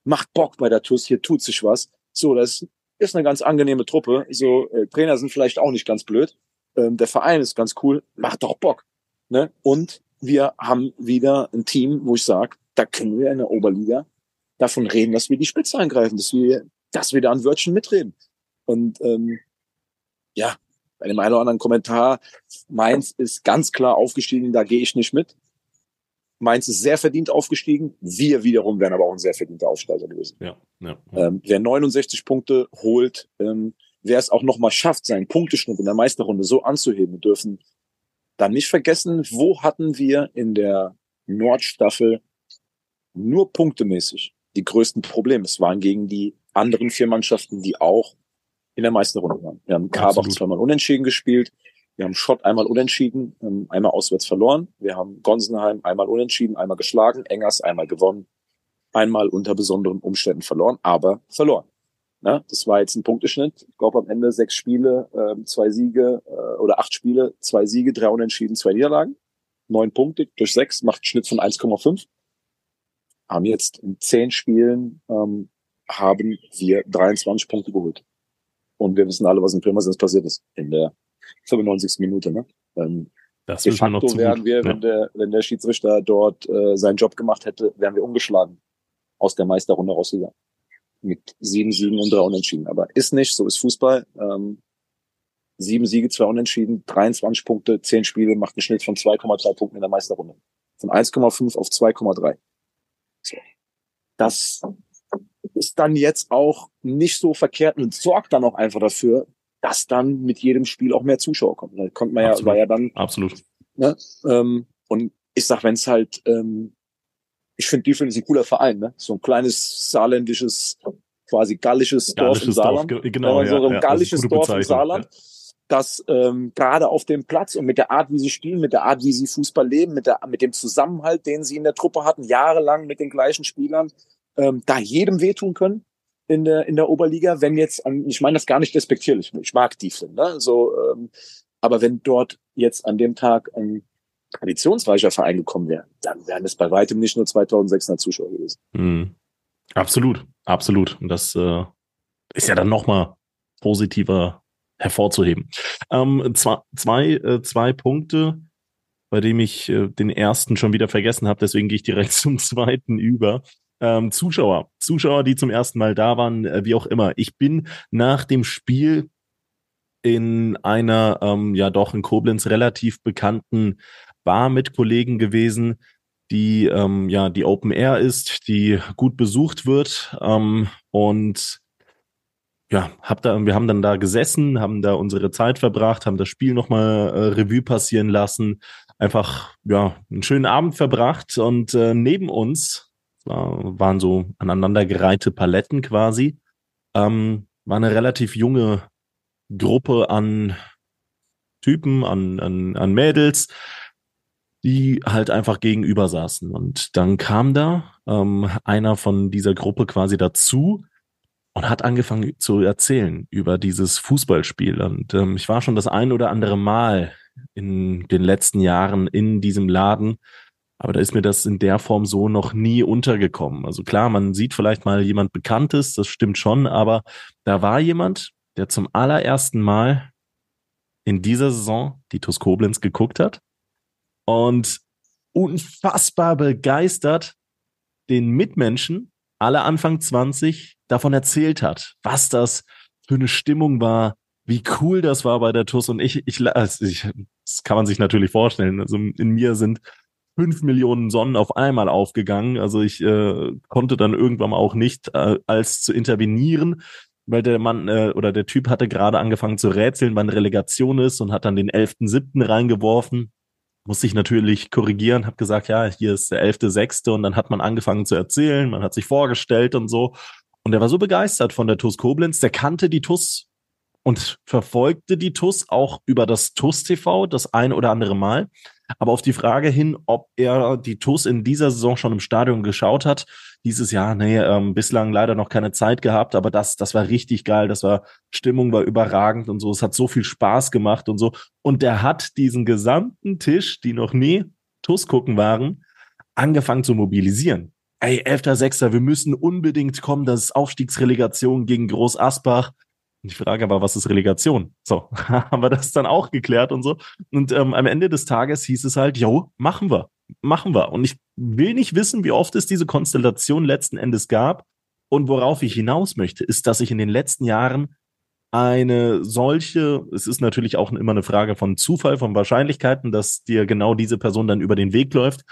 macht Bock bei der TUS, hier tut sich was. So, das ist eine ganz angenehme Truppe. So, äh, Trainer sind vielleicht auch nicht ganz blöd. Ähm, der Verein ist ganz cool, macht doch Bock. Ne? Und wir haben wieder ein Team, wo ich sage, da können wir in der Oberliga davon reden, dass wir die Spitze angreifen, dass wir, dass wir da ein Wörtchen mitreden. Und ähm, ja, bei dem einen oder anderen Kommentar, Mainz ist ganz klar aufgestiegen, da gehe ich nicht mit. Mainz ist sehr verdient aufgestiegen. Wir wiederum wären aber auch ein sehr verdienter Aufsteiger gewesen. Ja, ja, ja. Ähm, wer 69 Punkte holt, ähm, wer es auch nochmal schafft, seinen Punkteschnitt in der Meisterrunde so anzuheben, dürfen dann nicht vergessen, wo hatten wir in der Nordstaffel nur punktemäßig die größten Probleme. Es waren gegen die anderen vier Mannschaften, die auch in der Meisterrunde waren. Wir haben Karbach zweimal unentschieden gespielt. Wir haben Schott einmal unentschieden, ähm, einmal auswärts verloren. Wir haben Gonsenheim einmal unentschieden, einmal geschlagen, Engers einmal gewonnen, einmal unter besonderen Umständen verloren, aber verloren. Na, das war jetzt ein Punkteschnitt. Ich glaube am Ende sechs Spiele, äh, zwei Siege äh, oder acht Spiele, zwei Siege, drei Unentschieden, zwei Niederlagen. Neun Punkte durch sechs macht Schnitt von 1,5. Haben jetzt in zehn Spielen ähm, haben wir 23 Punkte geholt. Und wir wissen alle, was in Pirmasens passiert ist in der 95. Minute. Ne? Ähm, das de facto noch wären wir, ja. wenn, der, wenn der Schiedsrichter dort äh, seinen Job gemacht hätte, wären wir ungeschlagen aus der Meisterrunde rausgegangen. Mit sieben Siegen und drei Unentschieden. Aber ist nicht, so ist Fußball. Ähm, sieben Siege, zwei Unentschieden, 23 Punkte, zehn Spiele, macht einen Schnitt von 2,3 Punkten in der Meisterrunde. Von 1,5 auf 2,3. So. Das ist dann jetzt auch nicht so verkehrt und sorgt dann auch einfach dafür, dass dann mit jedem Spiel auch mehr Zuschauer kommen. Da konnte man ja, war ja dann. Absolut. Ne, ähm, und ich sag, wenn es halt, ähm, ich finde, die ist ein cooler Verein, ne? So ein kleines saarländisches, quasi gallisches, gallisches Dorf im Saarland. Dorf, genau, ja, so ein ja, gallisches Dorf im Saarland. Ja. Das ähm, gerade auf dem Platz und mit der Art, wie sie spielen, mit der Art, wie sie Fußball leben, mit, der, mit dem Zusammenhalt, den sie in der Truppe hatten, jahrelang mit den gleichen Spielern, ähm, da jedem wehtun können in der, in der Oberliga, wenn jetzt, ich meine das gar nicht despektierlich, ich mag die Flynn, ne? so, ähm, aber wenn dort jetzt an dem Tag ein traditionsreicher Verein gekommen wäre, dann wären es bei weitem nicht nur 2600 Zuschauer gewesen. Mhm. Absolut, absolut. Und das äh, ist ja dann nochmal positiver hervorzuheben. Ähm, zwei, zwei, äh, zwei Punkte, bei dem ich äh, den ersten schon wieder vergessen habe, deswegen gehe ich direkt zum zweiten über ähm, Zuschauer, Zuschauer, die zum ersten Mal da waren, äh, wie auch immer. Ich bin nach dem Spiel in einer, ähm, ja doch in Koblenz relativ bekannten Bar mit Kollegen gewesen, die ähm, ja die Open Air ist, die gut besucht wird ähm, und ja, hab da, wir haben dann da gesessen, haben da unsere Zeit verbracht, haben das Spiel nochmal äh, Revue passieren lassen, einfach ja einen schönen Abend verbracht und äh, neben uns waren so aneinandergereihte Paletten quasi. Ähm, war eine relativ junge Gruppe an Typen, an, an, an Mädels, die halt einfach gegenüber saßen. Und dann kam da ähm, einer von dieser Gruppe quasi dazu und hat angefangen zu erzählen über dieses Fußballspiel. Und ähm, ich war schon das ein oder andere Mal in den letzten Jahren in diesem Laden aber da ist mir das in der Form so noch nie untergekommen. Also klar, man sieht vielleicht mal jemand Bekanntes, das stimmt schon, aber da war jemand, der zum allerersten Mal in dieser Saison die TuS Koblenz geguckt hat und unfassbar begeistert den Mitmenschen, alle Anfang 20, davon erzählt hat, was das für eine Stimmung war, wie cool das war bei der TUS und ich, ich, also ich das kann man sich natürlich vorstellen. Also in mir sind fünf Millionen Sonnen auf einmal aufgegangen. Also ich äh, konnte dann irgendwann auch nicht äh, als zu intervenieren, weil der Mann äh, oder der Typ hatte gerade angefangen zu rätseln, wann Relegation ist und hat dann den 11.7. reingeworfen. Musste ich natürlich korrigieren, habe gesagt, ja, hier ist der 11.6. und dann hat man angefangen zu erzählen, man hat sich vorgestellt und so. Und er war so begeistert von der TUS Koblenz, der kannte die TUS und verfolgte die TUS auch über das TUS TV das ein oder andere Mal. Aber auf die Frage hin, ob er die TUS in dieser Saison schon im Stadion geschaut hat, dieses Jahr, nee, ähm, bislang leider noch keine Zeit gehabt, aber das, das war richtig geil, das war, Stimmung war überragend und so, es hat so viel Spaß gemacht und so. Und der hat diesen gesamten Tisch, die noch nie TUS gucken waren, angefangen zu mobilisieren. Ey, 11.6., wir müssen unbedingt kommen, das ist Aufstiegsrelegation gegen Groß Asbach. Die Frage aber, was ist Relegation? So, haben wir das dann auch geklärt und so. Und ähm, am Ende des Tages hieß es halt, jo, machen wir, machen wir. Und ich will nicht wissen, wie oft es diese Konstellation letzten Endes gab. Und worauf ich hinaus möchte, ist, dass ich in den letzten Jahren eine solche, es ist natürlich auch immer eine Frage von Zufall, von Wahrscheinlichkeiten, dass dir genau diese Person dann über den Weg läuft.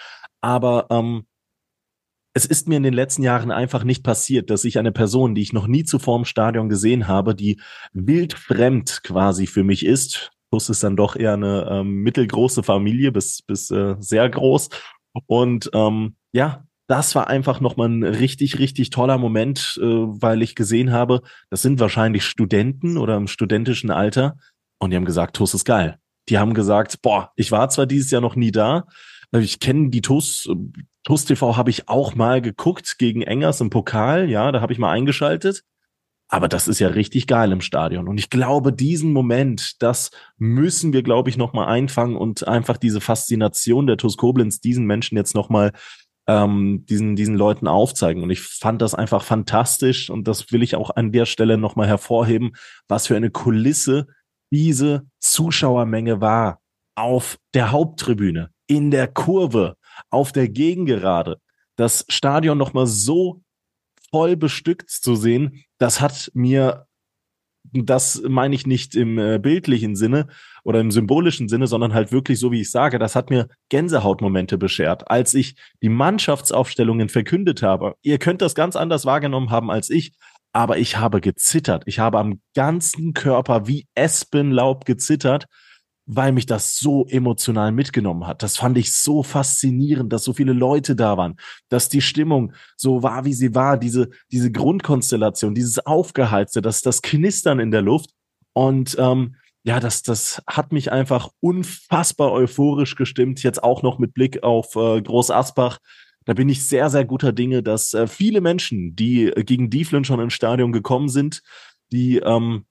Aber ähm, es ist mir in den letzten Jahren einfach nicht passiert, dass ich eine Person, die ich noch nie zuvor im Stadion gesehen habe, die wildfremd quasi für mich ist, plus ist dann doch eher eine ähm, mittelgroße Familie bis, bis äh, sehr groß. Und ähm, ja, das war einfach nochmal ein richtig, richtig toller Moment, äh, weil ich gesehen habe, das sind wahrscheinlich Studenten oder im studentischen Alter und die haben gesagt, TUS ist geil. Die haben gesagt, boah, ich war zwar dieses Jahr noch nie da, ich kenne die TUS, TUS TV habe ich auch mal geguckt gegen Engers im Pokal, ja, da habe ich mal eingeschaltet. Aber das ist ja richtig geil im Stadion. Und ich glaube, diesen Moment, das müssen wir, glaube ich, nochmal einfangen und einfach diese Faszination der TUS Koblenz diesen Menschen jetzt nochmal ähm, diesen, diesen Leuten aufzeigen. Und ich fand das einfach fantastisch und das will ich auch an der Stelle nochmal hervorheben, was für eine Kulisse diese Zuschauermenge war auf der Haupttribüne, in der Kurve, auf der Gegengerade. Das Stadion nochmal so voll bestückt zu sehen, das hat mir, das meine ich nicht im äh, bildlichen Sinne oder im symbolischen Sinne, sondern halt wirklich so, wie ich sage, das hat mir Gänsehautmomente beschert, als ich die Mannschaftsaufstellungen verkündet habe. Ihr könnt das ganz anders wahrgenommen haben als ich, aber ich habe gezittert. Ich habe am ganzen Körper wie Espenlaub gezittert weil mich das so emotional mitgenommen hat. Das fand ich so faszinierend, dass so viele Leute da waren, dass die Stimmung so war, wie sie war, diese, diese Grundkonstellation, dieses Aufgeheizte, das, das Knistern in der Luft. Und ähm, ja, das, das hat mich einfach unfassbar euphorisch gestimmt, jetzt auch noch mit Blick auf äh, Groß Asbach. Da bin ich sehr, sehr guter Dinge, dass äh, viele Menschen, die gegen Dieflin schon ins Stadion gekommen sind, die ähm,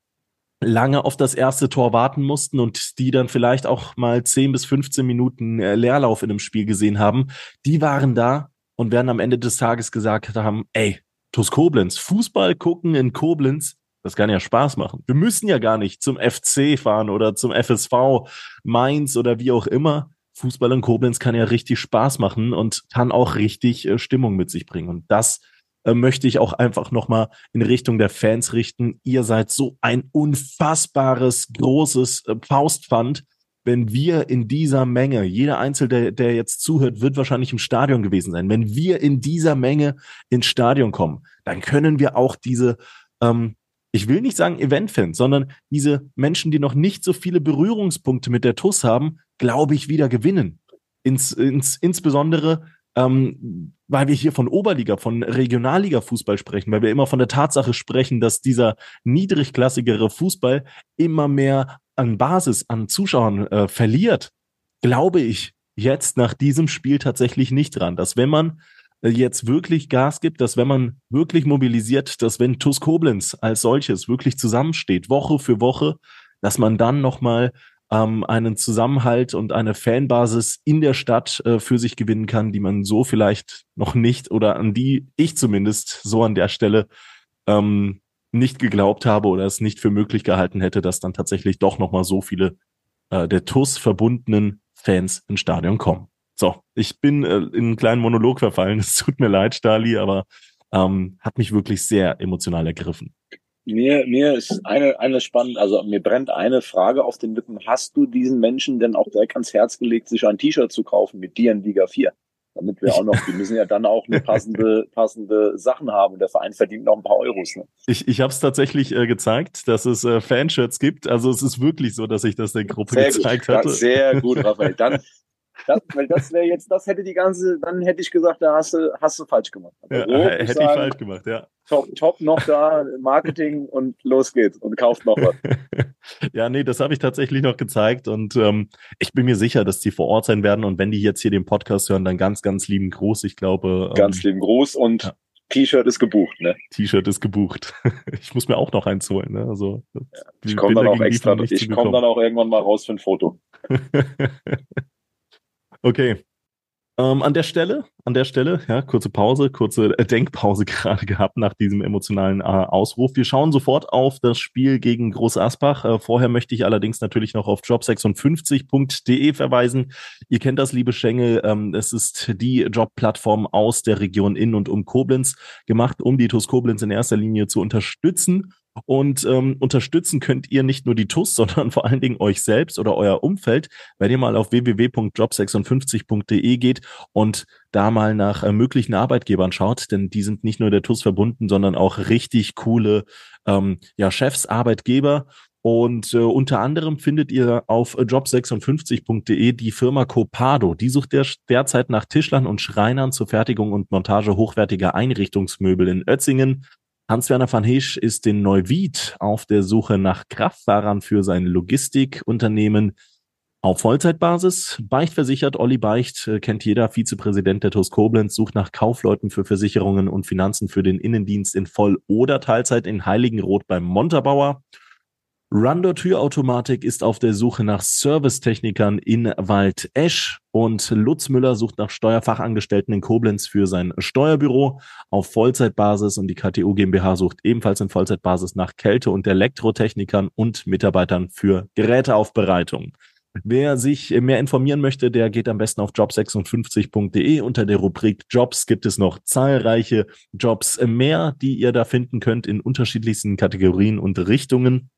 lange auf das erste Tor warten mussten und die dann vielleicht auch mal 10 bis 15 Minuten äh, Leerlauf in einem Spiel gesehen haben, die waren da und werden am Ende des Tages gesagt haben, ey, TuS Koblenz, Fußball gucken in Koblenz, das kann ja Spaß machen. Wir müssen ja gar nicht zum FC fahren oder zum FSV Mainz oder wie auch immer. Fußball in Koblenz kann ja richtig Spaß machen und kann auch richtig äh, Stimmung mit sich bringen. Und das äh, möchte ich auch einfach nochmal in Richtung der Fans richten. Ihr seid so ein unfassbares, großes äh, Faustpfand. Wenn wir in dieser Menge, jeder Einzelne, der, der jetzt zuhört, wird wahrscheinlich im Stadion gewesen sein. Wenn wir in dieser Menge ins Stadion kommen, dann können wir auch diese, ähm, ich will nicht sagen Eventfans, sondern diese Menschen, die noch nicht so viele Berührungspunkte mit der TUS haben, glaube ich, wieder gewinnen. Ins, ins, insbesondere ähm, weil wir hier von Oberliga, von Regionalliga-Fußball sprechen, weil wir immer von der Tatsache sprechen, dass dieser niedrigklassigere Fußball immer mehr an Basis, an Zuschauern äh, verliert, glaube ich jetzt nach diesem Spiel tatsächlich nicht dran, dass wenn man äh, jetzt wirklich Gas gibt, dass wenn man wirklich mobilisiert, dass wenn TuS Koblenz als solches wirklich zusammensteht, Woche für Woche, dass man dann nochmal ähm, einen Zusammenhalt und eine Fanbasis in der Stadt äh, für sich gewinnen kann, die man so vielleicht noch nicht oder an die ich zumindest so an der Stelle ähm, nicht geglaubt habe oder es nicht für möglich gehalten hätte, dass dann tatsächlich doch nochmal so viele äh, der TUS verbundenen Fans ins Stadion kommen. So, ich bin äh, in einen kleinen Monolog verfallen. Es tut mir leid, Stali, aber ähm, hat mich wirklich sehr emotional ergriffen. Mir, mir ist eine, eine spannend, also mir brennt eine Frage auf den Lippen. Hast du diesen Menschen denn auch direkt ans Herz gelegt, sich ein T-Shirt zu kaufen mit dir in Liga 4? Damit wir auch noch, die müssen ja dann auch eine passende, passende Sachen haben. Der Verein verdient noch ein paar Euros. Ne? Ich, ich habe es tatsächlich äh, gezeigt, dass es äh, Fanshirts gibt. Also es ist wirklich so, dass ich das der Gruppe sehr gezeigt gut, hatte. Sehr gut, Raphael. Dann Das, weil das wäre jetzt, das hätte die ganze, dann hätte ich gesagt, da hast du, hast du falsch gemacht. Also ja, so, hätte ich, sagen, falsch gemacht, ja. Top, top noch da, Marketing und los geht's und kauft noch was. ja, nee, das habe ich tatsächlich noch gezeigt und ähm, ich bin mir sicher, dass die vor Ort sein werden und wenn die jetzt hier den Podcast hören, dann ganz, ganz lieben Gruß. Ich glaube. Ähm, ganz lieben Gruß und ja. T-Shirt ist gebucht, ne? T-Shirt ist gebucht. Ich muss mir auch noch eins holen, ne? Also ich komme dann auch extra, ich komme dann auch irgendwann mal raus für ein Foto. okay, ähm, an der Stelle, an der Stelle, ja, kurze Pause, kurze äh, Denkpause gerade gehabt nach diesem emotionalen äh, Ausruf. Wir schauen sofort auf das Spiel gegen Groß Asbach. Äh, vorher möchte ich allerdings natürlich noch auf job56.de verweisen. Ihr kennt das, liebe Schengel. Ähm, es ist die Jobplattform aus der Region in und um Koblenz gemacht, um die TUS Koblenz in erster Linie zu unterstützen und ähm, unterstützen könnt ihr nicht nur die TUS, sondern vor allen Dingen euch selbst oder euer Umfeld, wenn ihr mal auf www.job56.de geht und da mal nach äh, möglichen Arbeitgebern schaut, denn die sind nicht nur der TUS verbunden, sondern auch richtig coole ähm, ja, Chefs, Arbeitgeber. Und äh, unter anderem findet ihr auf job56.de die Firma Copado. Die sucht der, derzeit nach Tischlern und Schreinern zur Fertigung und Montage hochwertiger Einrichtungsmöbel in Ötzingen. Hans-Werner van Heesch ist in Neuwied auf der Suche nach Kraftfahrern für sein Logistikunternehmen auf Vollzeitbasis. Beicht versichert, Olli Beicht, äh, kennt jeder, Vizepräsident der TUS Koblenz, sucht nach Kaufleuten für Versicherungen und Finanzen für den Innendienst in Voll- oder Teilzeit in Heiligenroth beim Montabauer. Rundor Türautomatik ist auf der Suche nach Servicetechnikern in Waldesch und Lutz Müller sucht nach Steuerfachangestellten in Koblenz für sein Steuerbüro auf Vollzeitbasis und die KTU GmbH sucht ebenfalls in Vollzeitbasis nach Kälte- und Elektrotechnikern und Mitarbeitern für Geräteaufbereitung. Wer sich mehr informieren möchte, der geht am besten auf job56.de. Unter der Rubrik Jobs gibt es noch zahlreiche Jobs mehr, die ihr da finden könnt in unterschiedlichsten Kategorien und Richtungen.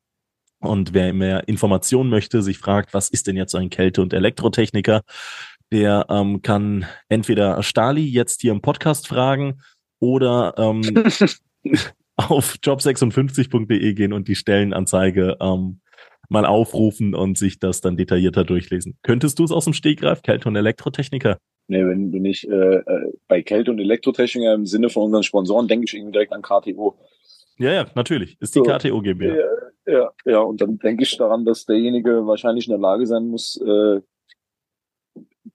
Und wer mehr Informationen möchte, sich fragt, was ist denn jetzt ein Kälte- und Elektrotechniker, der ähm, kann entweder Stali jetzt hier im Podcast fragen oder ähm, auf job56.de gehen und die Stellenanzeige ähm, mal aufrufen und sich das dann detaillierter durchlesen. Könntest du es aus dem Stegreif, Kälte- und Elektrotechniker? Nee, wenn, wenn ich äh, äh bei Kälte- und Elektrotechniker im Sinne von unseren Sponsoren denke ich irgendwie direkt an KTO. Ja, ja, natürlich. Ist die so, KTO GmbH. Ja, ja, ja, und dann denke ich daran, dass derjenige wahrscheinlich in der Lage sein muss, äh,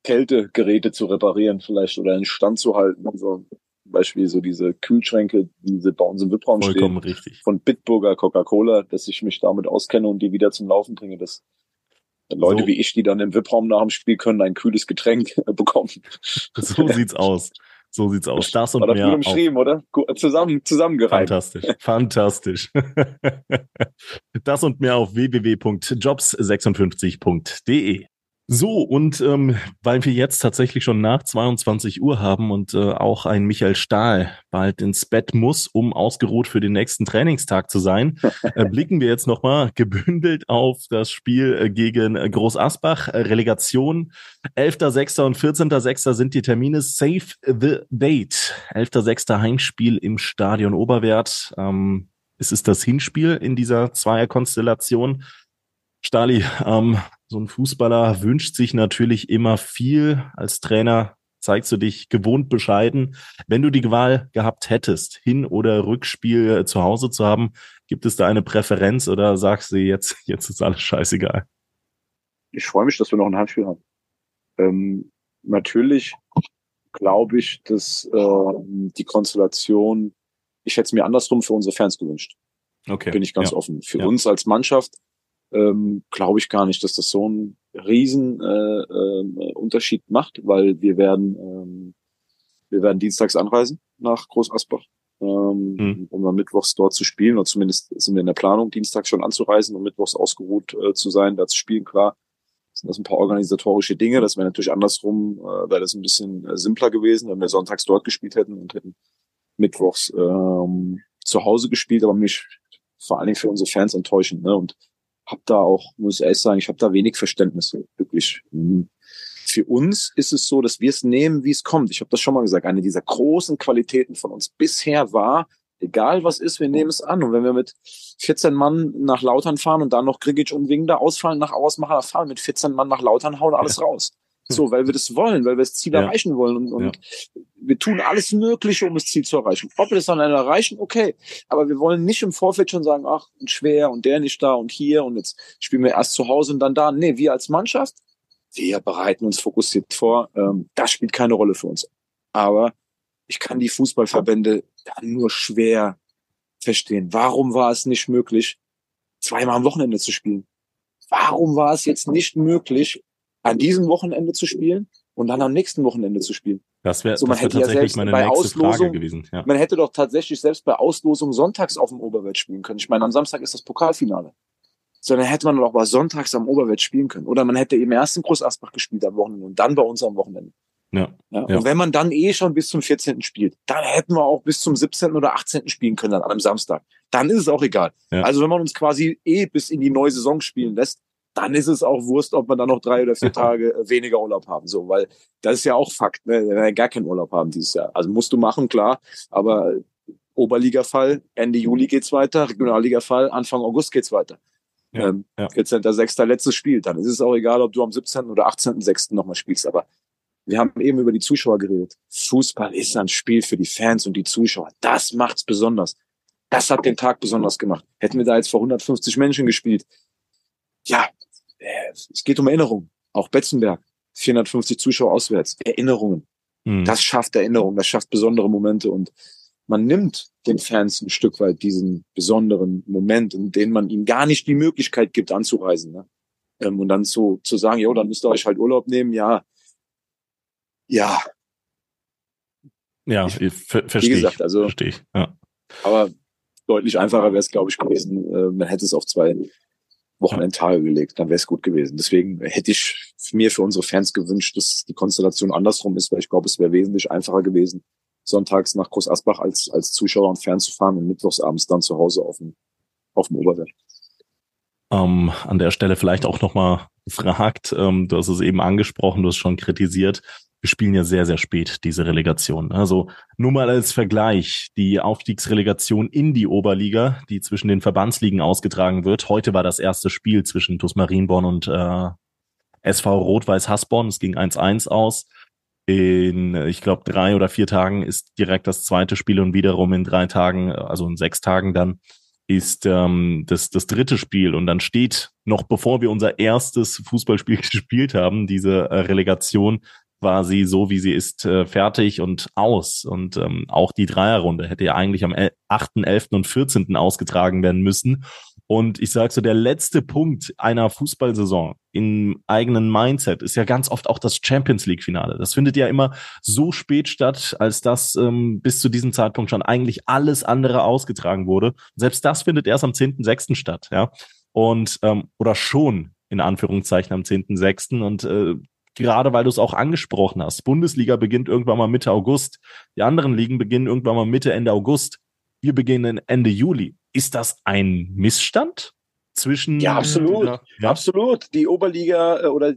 Kältegeräte zu reparieren vielleicht oder in Stand zu halten. Also zum Beispiel so diese Kühlschränke, diese bei uns im VIP-Raum stehen, richtig. von Bitburger Coca-Cola, dass ich mich damit auskenne und die wieder zum Laufen bringe. Dass Leute so. wie ich, die dann im VIP-Raum nach dem Spiel können, ein kühles Getränk bekommen. So sieht's aus. So sieht's aus. Das und War mehr. Gut umschrieben, oder? Zusammen, zusammengereimt. Fantastisch, fantastisch. das und mehr auf www.jobs56.de. So, und ähm, weil wir jetzt tatsächlich schon nach 22 Uhr haben und äh, auch ein Michael Stahl bald ins Bett muss, um ausgeruht für den nächsten Trainingstag zu sein, äh, blicken wir jetzt nochmal gebündelt auf das Spiel äh, gegen äh, Groß Asbach. Äh, Relegation 11.6. und 14.6. sind die Termine. Save the date. 11.6. Heimspiel im Stadion Oberwert. Ähm, es ist das Hinspiel in dieser Zweierkonstellation. Stali, ähm, so ein Fußballer wünscht sich natürlich immer viel. Als Trainer zeigst du dich gewohnt bescheiden. Wenn du die Wahl gehabt hättest, Hin- oder Rückspiel äh, zu Hause zu haben, gibt es da eine Präferenz oder sagst du jetzt, jetzt ist alles scheißegal? Ich freue mich, dass wir noch ein Heimspiel haben. Ähm, natürlich glaube ich, dass äh, die Konstellation, ich hätte es mir andersrum für unsere Fans gewünscht. Okay. Bin ich ganz ja. offen. Für ja. uns als Mannschaft ähm, glaube ich gar nicht, dass das so einen riesen äh, äh, Unterschied macht, weil wir werden ähm, wir werden dienstags anreisen nach Groß Asbach, ähm, mhm. um dann mittwochs dort zu spielen. Oder zumindest sind wir in der Planung, dienstags schon anzureisen, um mittwochs ausgeruht äh, zu sein, da zu spielen. Klar, sind das ein paar organisatorische Dinge. Das wäre natürlich andersrum, äh, wäre das ein bisschen äh, simpler gewesen, wenn wir sonntags dort gespielt hätten und hätten mittwochs ähm, zu Hause gespielt, aber mich vor allen Dingen für unsere Fans enttäuschend. Ne? Und habe da auch, muss ich ehrlich sagen, ich habe da wenig Verständnis, wirklich. Mhm. Für uns ist es so, dass wir es nehmen, wie es kommt. Ich habe das schon mal gesagt. Eine dieser großen Qualitäten von uns bisher war, egal was ist, wir nehmen es an. Und wenn wir mit 14 Mann nach Lautern fahren und dann noch Grigic und da ausfallen, nach Ausmacher fahren, mit 14 Mann nach Lautern hauen alles ja. raus. So, weil wir das wollen, weil wir das Ziel ja. erreichen wollen. Und, und ja. wir tun alles Mögliche, um das Ziel zu erreichen. Ob wir das dann erreichen, okay. Aber wir wollen nicht im Vorfeld schon sagen, ach, schwer und der nicht da und hier und jetzt spielen wir erst zu Hause und dann da. Nee, wir als Mannschaft, wir bereiten uns fokussiert vor. Ähm, das spielt keine Rolle für uns. Aber ich kann die Fußballverbände dann nur schwer verstehen. Warum war es nicht möglich, zweimal am Wochenende zu spielen? Warum war es jetzt nicht möglich, an diesem Wochenende zu spielen und dann am nächsten Wochenende zu spielen? Das wäre so, wär tatsächlich ja meine nächste Auslosung, Frage gewesen. Ja. Man hätte doch tatsächlich selbst bei Auslosung sonntags auf dem Oberwelt spielen können. Ich meine, am Samstag ist das Pokalfinale. Sondern hätte man doch mal sonntags am Oberwelt spielen können. Oder man hätte eben erst in Groß Asbach gespielt am Wochenende und dann bei uns am Wochenende. Ja, ja, ja. Und wenn man dann eh schon bis zum 14. spielt, dann hätten wir auch bis zum 17. oder 18. spielen können an einem Samstag. Dann ist es auch egal. Ja. Also wenn man uns quasi eh bis in die neue Saison spielen lässt, dann ist es auch Wurst, ob wir dann noch drei oder vier Tage weniger Urlaub haben. So, weil das ist ja auch Fakt, ne? Wir werden gar keinen Urlaub haben dieses Jahr. Also musst du machen, klar, aber Oberliga-Fall, Ende Juli geht's weiter, Regionalliga-Fall, Anfang August geht's weiter. Ja, ähm, ja. 14.6. letztes Spiel. Dann ist es auch egal, ob du am 17. oder 18.6. nochmal spielst. Aber wir haben eben über die Zuschauer geredet. Fußball ist ein Spiel für die Fans und die Zuschauer. Das macht's besonders. Das hat den Tag besonders gemacht. Hätten wir da jetzt vor 150 Menschen gespielt. Ja, äh, es geht um Erinnerung. Auch Betzenberg. 450 Zuschauer auswärts. Erinnerungen. Mhm. Das schafft Erinnerungen. Das schafft besondere Momente und man nimmt den Fans ein Stück weit diesen besonderen Moment, in dem man ihnen gar nicht die Möglichkeit gibt, anzureisen. Ne? Ähm, und dann so zu sagen, ja, dann müsst ihr euch halt Urlaub nehmen. Ja, ja. Ja, ich, ver verstehe gesagt, ich. Also, verstehe ich. Ja. Aber deutlich einfacher wäre es, glaube ich, gewesen. Äh, man hätte es auf zwei Wochenendtage gelegt, dann wäre es gut gewesen. Deswegen hätte ich mir für unsere Fans gewünscht, dass die Konstellation andersrum ist, weil ich glaube, es wäre wesentlich einfacher gewesen, sonntags nach Groß Asbach als, als Zuschauer und Fan zu fahren und mittwochsabends dann zu Hause auf dem, auf dem Oberwert. Ähm, an der Stelle vielleicht auch nochmal gefragt, ähm, du hast es eben angesprochen, du hast schon kritisiert, wir spielen ja sehr, sehr spät diese Relegation. Also nur mal als Vergleich, die Aufstiegsrelegation in die Oberliga, die zwischen den Verbandsligen ausgetragen wird. Heute war das erste Spiel zwischen TuS Marienborn und äh, SV Rot-Weiß Hasborn. Es ging 1-1 aus. In, ich glaube, drei oder vier Tagen ist direkt das zweite Spiel und wiederum in drei Tagen, also in sechs Tagen dann, ist ähm, das, das dritte Spiel. Und dann steht noch, bevor wir unser erstes Fußballspiel gespielt haben, diese äh, Relegation, quasi so, wie sie ist, äh, fertig und aus. Und ähm, auch die Dreierrunde hätte ja eigentlich am 8., 11. und 14. ausgetragen werden müssen. Und ich sage so, der letzte Punkt einer Fußballsaison im eigenen Mindset ist ja ganz oft auch das Champions League-Finale. Das findet ja immer so spät statt, als dass ähm, bis zu diesem Zeitpunkt schon eigentlich alles andere ausgetragen wurde. Selbst das findet erst am 10.6. statt, ja. Und ähm, oder schon in Anführungszeichen am 10.6. Und äh, gerade weil du es auch angesprochen hast. Bundesliga beginnt irgendwann mal Mitte August. Die anderen Ligen beginnen irgendwann mal Mitte, Ende August. Wir beginnen Ende Juli. Ist das ein Missstand zwischen? Ja, absolut. Ja? Absolut. Die Oberliga äh, oder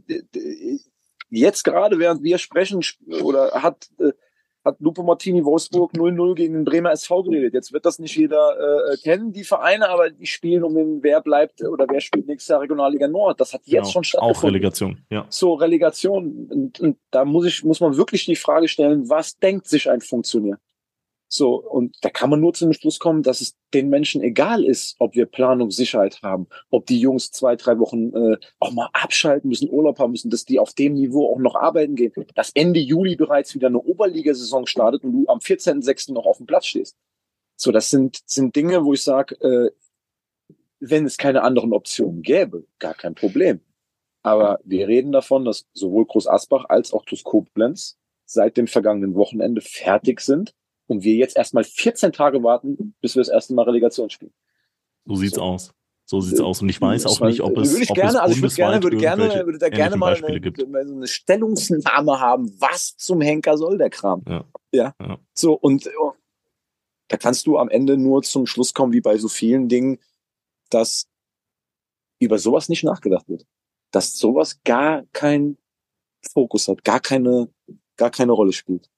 jetzt gerade, während wir sprechen, oder hat äh, hat Lupo Martini Wolfsburg 0-0 gegen den Bremer SV geredet. Jetzt wird das nicht jeder äh, kennen, die Vereine, aber die spielen um den, wer bleibt oder wer spielt nächstes Jahr Regionalliga Nord. Das hat jetzt genau. schon stattgefunden. Auch Relegation, ja. So, Relegation. Und, und da muss ich, muss man wirklich die Frage stellen, was denkt sich ein Funktionär? So, und da kann man nur zu dem Schluss kommen, dass es den Menschen egal ist, ob wir Planungssicherheit haben, ob die Jungs zwei, drei Wochen äh, auch mal abschalten müssen, Urlaub haben müssen, dass die auf dem Niveau auch noch arbeiten gehen, dass Ende Juli bereits wieder eine Oberligasaison startet und du am 14.06. noch auf dem Platz stehst. So, das sind, sind Dinge, wo ich sage, äh, wenn es keine anderen Optionen gäbe, gar kein Problem. Aber wir reden davon, dass sowohl Groß Asbach als auch TuS seit dem vergangenen Wochenende fertig sind und wir jetzt erstmal 14 Tage warten, bis wir das erste Mal Relegation spielen. So sieht's so. aus. So sieht's aus. Und ich weiß auch nicht, ob es. Würde ich gerne, also ich würde gerne, würde gerne, würde da gerne mal eine, eine, Stellungsnahme haben. Was zum Henker soll der Kram? Ja. ja. ja. So, und oh, da kannst du am Ende nur zum Schluss kommen, wie bei so vielen Dingen, dass über sowas nicht nachgedacht wird. Dass sowas gar keinen Fokus hat, gar keine, gar keine Rolle spielt.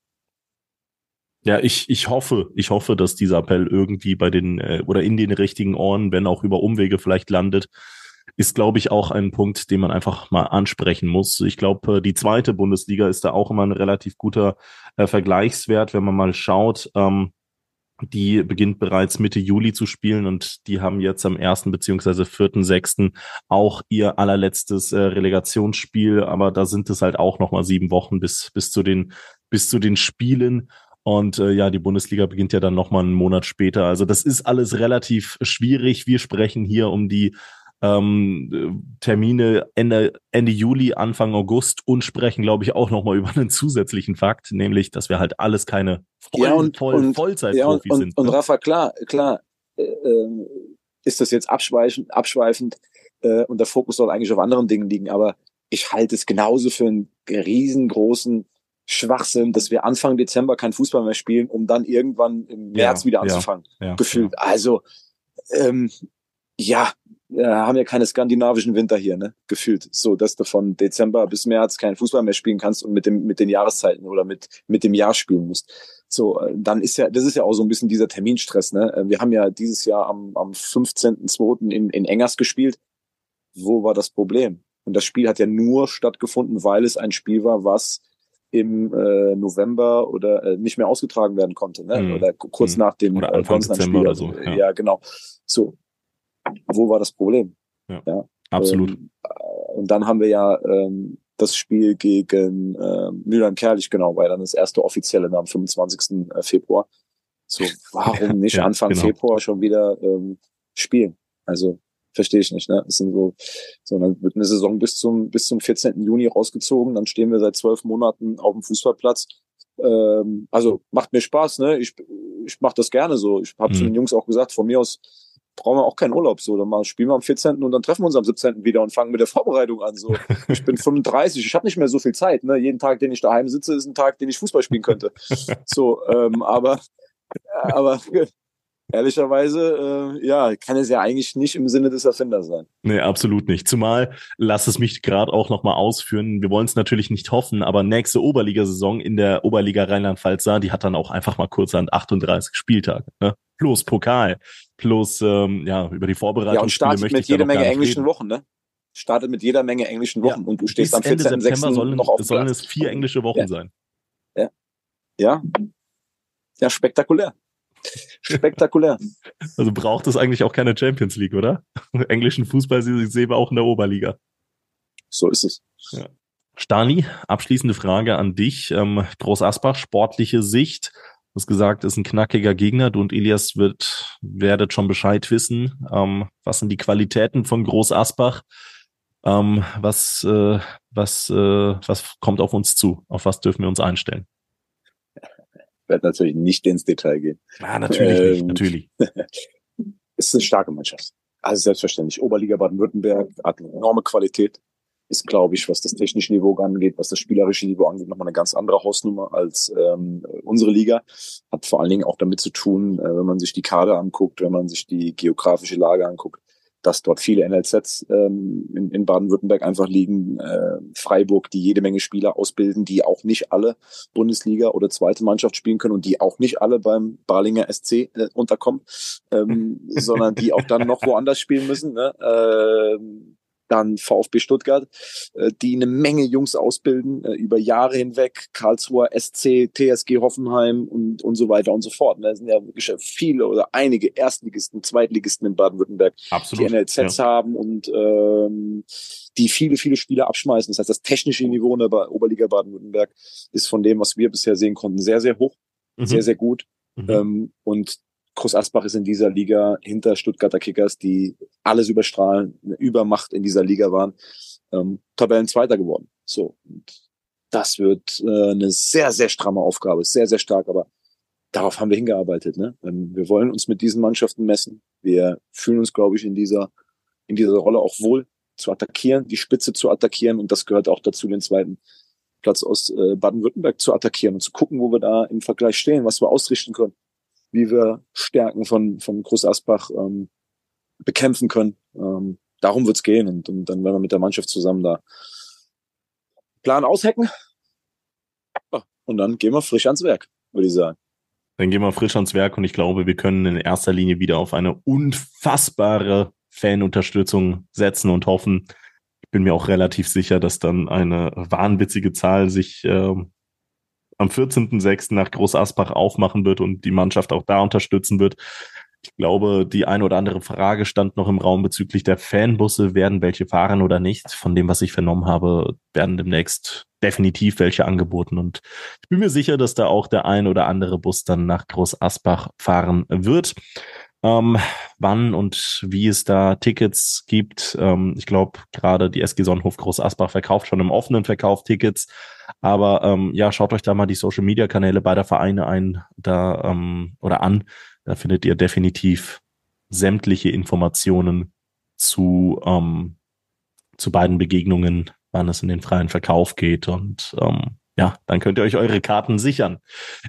Ja, ich, ich hoffe, ich hoffe, dass dieser Appell irgendwie bei den äh, oder in den richtigen Ohren, wenn auch über Umwege vielleicht landet. ist, glaube ich, auch ein Punkt, den man einfach mal ansprechen muss. Ich glaube, die zweite Bundesliga ist da auch immer ein relativ guter äh, Vergleichswert, wenn man mal schaut. Ähm, die beginnt bereits Mitte Juli zu spielen und die haben jetzt am ersten beziehungsweise vierten, sechsten auch ihr allerletztes äh, Relegationsspiel, aber da sind es halt auch nochmal sieben Wochen bis, bis zu den, bis zu den Spielen. Und äh, ja, die Bundesliga beginnt ja dann nochmal einen Monat später. Also das ist alles relativ schwierig. Wir sprechen hier um die ähm, Termine Ende, Ende Juli, Anfang August und sprechen, glaube ich, auch nochmal über einen zusätzlichen Fakt, nämlich, dass wir halt alles keine voll, ja, und, voll, und, Vollzeitprofis ja, und, sind. Und, ne? und Rafa, klar, klar, äh, ähm, ist das jetzt abschweifend, abschweifend äh, und der Fokus soll eigentlich auf anderen Dingen liegen, aber ich halte es genauso für einen riesengroßen Schwachsinn, dass wir Anfang Dezember kein Fußball mehr spielen, um dann irgendwann im März ja, wieder anzufangen. Ja, gefühlt. Also ähm, ja, äh, haben ja keine skandinavischen Winter hier, ne? Gefühlt. So, dass du von Dezember bis März keinen Fußball mehr spielen kannst und mit dem, mit den Jahreszeiten oder mit, mit dem Jahr spielen musst. So, äh, dann ist ja, das ist ja auch so ein bisschen dieser Terminstress, ne? Äh, wir haben ja dieses Jahr am, am 15.02. in, in Engers gespielt. Wo war das Problem? Und das Spiel hat ja nur stattgefunden, weil es ein Spiel war, was im äh, November oder äh, nicht mehr ausgetragen werden konnte, ne? Mhm. Oder kurz mhm. nach dem oder Anfang äh, Dezember oder so. Ja. ja, genau. So, wo war das Problem? Ja, ja. absolut. Ähm, und dann haben wir ja ähm, das Spiel gegen äh, Mülheim Kerlich, genau, war dann das erste offizielle am 25. Äh, Februar. So, warum nicht ja, Anfang genau. Februar schon wieder ähm, spielen? Also verstehe ich nicht. Ne? Das sind so, so, dann wird eine Saison bis zum bis zum 14. Juni rausgezogen, dann stehen wir seit zwölf Monaten auf dem Fußballplatz. Ähm, also macht mir Spaß, ne? Ich ich mache das gerne so. Ich habe mhm. zu den Jungs auch gesagt, von mir aus brauchen wir auch keinen Urlaub. So, dann mal spielen wir am 14. und dann treffen wir uns am 17. wieder und fangen mit der Vorbereitung an. So, ich bin 35, ich habe nicht mehr so viel Zeit. Ne? Jeden Tag, den ich daheim sitze, ist ein Tag, den ich Fußball spielen könnte. So, ähm, aber, aber ehrlicherweise, äh, ja, kann es ja eigentlich nicht im Sinne des Erfinders sein. Nee, absolut nicht. Zumal, lass es mich gerade auch nochmal ausführen, wir wollen es natürlich nicht hoffen, aber nächste Oberligasaison in der Oberliga Rheinland-Pfalz, die hat dann auch einfach mal kurzerhand 38 Spieltage. Ne? Plus Pokal plus ähm, ja über die Vorbereitung. Ja, und startet mit jeder Menge englischen reden. Wochen, ne? Startet mit jeder Menge englischen Wochen ja, und du stehst am 14. September sollen, noch auf sollen es vier englische Wochen ja. sein. Ja. Ja. Ja, spektakulär. Spektakulär. Also braucht es eigentlich auch keine Champions League, oder? Englischen Fußball sehen wir auch in der Oberliga. So ist es. Ja. Stani, abschließende Frage an dich. Ähm, Groß Asbach, sportliche Sicht hast gesagt, ist ein knackiger Gegner. Du und Elias wird, werdet schon Bescheid wissen. Ähm, was sind die Qualitäten von Groß Asbach? Ähm, was, äh, was, äh, was kommt auf uns zu? Auf was dürfen wir uns einstellen? Werde natürlich nicht ins Detail gehen. Ja, natürlich ähm, nicht, natürlich. es ist eine starke Mannschaft. Also selbstverständlich. Oberliga Baden-Württemberg hat eine enorme Qualität ist, glaube ich, was das technische Niveau angeht, was das spielerische Niveau angeht, nochmal eine ganz andere Hausnummer als ähm, unsere Liga. Hat vor allen Dingen auch damit zu tun, äh, wenn man sich die Kader anguckt, wenn man sich die geografische Lage anguckt, dass dort viele NLZs ähm, in, in Baden-Württemberg einfach liegen. Äh, Freiburg, die jede Menge Spieler ausbilden, die auch nicht alle Bundesliga oder zweite Mannschaft spielen können und die auch nicht alle beim Barlinger SC äh, unterkommen, ähm, sondern die auch dann noch woanders spielen müssen. Ne? Ähm, dann VfB Stuttgart, äh, die eine Menge Jungs ausbilden äh, über Jahre hinweg, Karlsruher SC, TSG Hoffenheim und, und so weiter und so fort. Da sind ja wirklich viele oder einige Erstligisten, Zweitligisten in Baden-Württemberg, die NLZs ja. haben und ähm, die viele, viele Spiele abschmeißen. Das heißt, das technische Niveau in der Oberliga Baden-Württemberg ist von dem, was wir bisher sehen konnten, sehr, sehr hoch, mhm. sehr, sehr gut. Mhm. Ähm, und Groß Asbach ist in dieser Liga hinter Stuttgarter Kickers, die alles überstrahlen, eine Übermacht in dieser Liga waren, ähm, Tabellenzweiter geworden. So. Das wird äh, eine sehr, sehr stramme Aufgabe, sehr, sehr stark, aber darauf haben wir hingearbeitet. Ne? Ähm, wir wollen uns mit diesen Mannschaften messen. Wir fühlen uns, glaube ich, in dieser, in dieser Rolle auch wohl zu attackieren, die Spitze zu attackieren und das gehört auch dazu, den zweiten Platz aus äh, Baden-Württemberg zu attackieren und zu gucken, wo wir da im Vergleich stehen, was wir ausrichten können wie wir Stärken von, von Groß Asbach ähm, bekämpfen können. Ähm, darum wird's gehen und, und dann werden wir mit der Mannschaft zusammen da Plan aushacken. Und dann gehen wir frisch ans Werk, würde ich sagen. Dann gehen wir frisch ans Werk und ich glaube, wir können in erster Linie wieder auf eine unfassbare Fanunterstützung setzen und hoffen. Ich bin mir auch relativ sicher, dass dann eine wahnwitzige Zahl sich äh, am 14.06. nach Groß Asbach aufmachen wird und die Mannschaft auch da unterstützen wird. Ich glaube, die eine oder andere Frage stand noch im Raum bezüglich der Fanbusse. Werden welche fahren oder nicht? Von dem, was ich vernommen habe, werden demnächst definitiv welche angeboten. Und ich bin mir sicher, dass da auch der ein oder andere Bus dann nach Groß Asbach fahren wird. Ähm, wann und wie es da Tickets gibt. Ähm, ich glaube, gerade die SG Sonnenhof Groß Asbach verkauft schon im offenen Verkauf Tickets. Aber ähm, ja, schaut euch da mal die Social Media Kanäle beider Vereine ein, da ähm, oder an. Da findet ihr definitiv sämtliche Informationen zu, ähm, zu beiden Begegnungen, wann es in den freien Verkauf geht. Und ähm, ja, dann könnt ihr euch eure Karten sichern.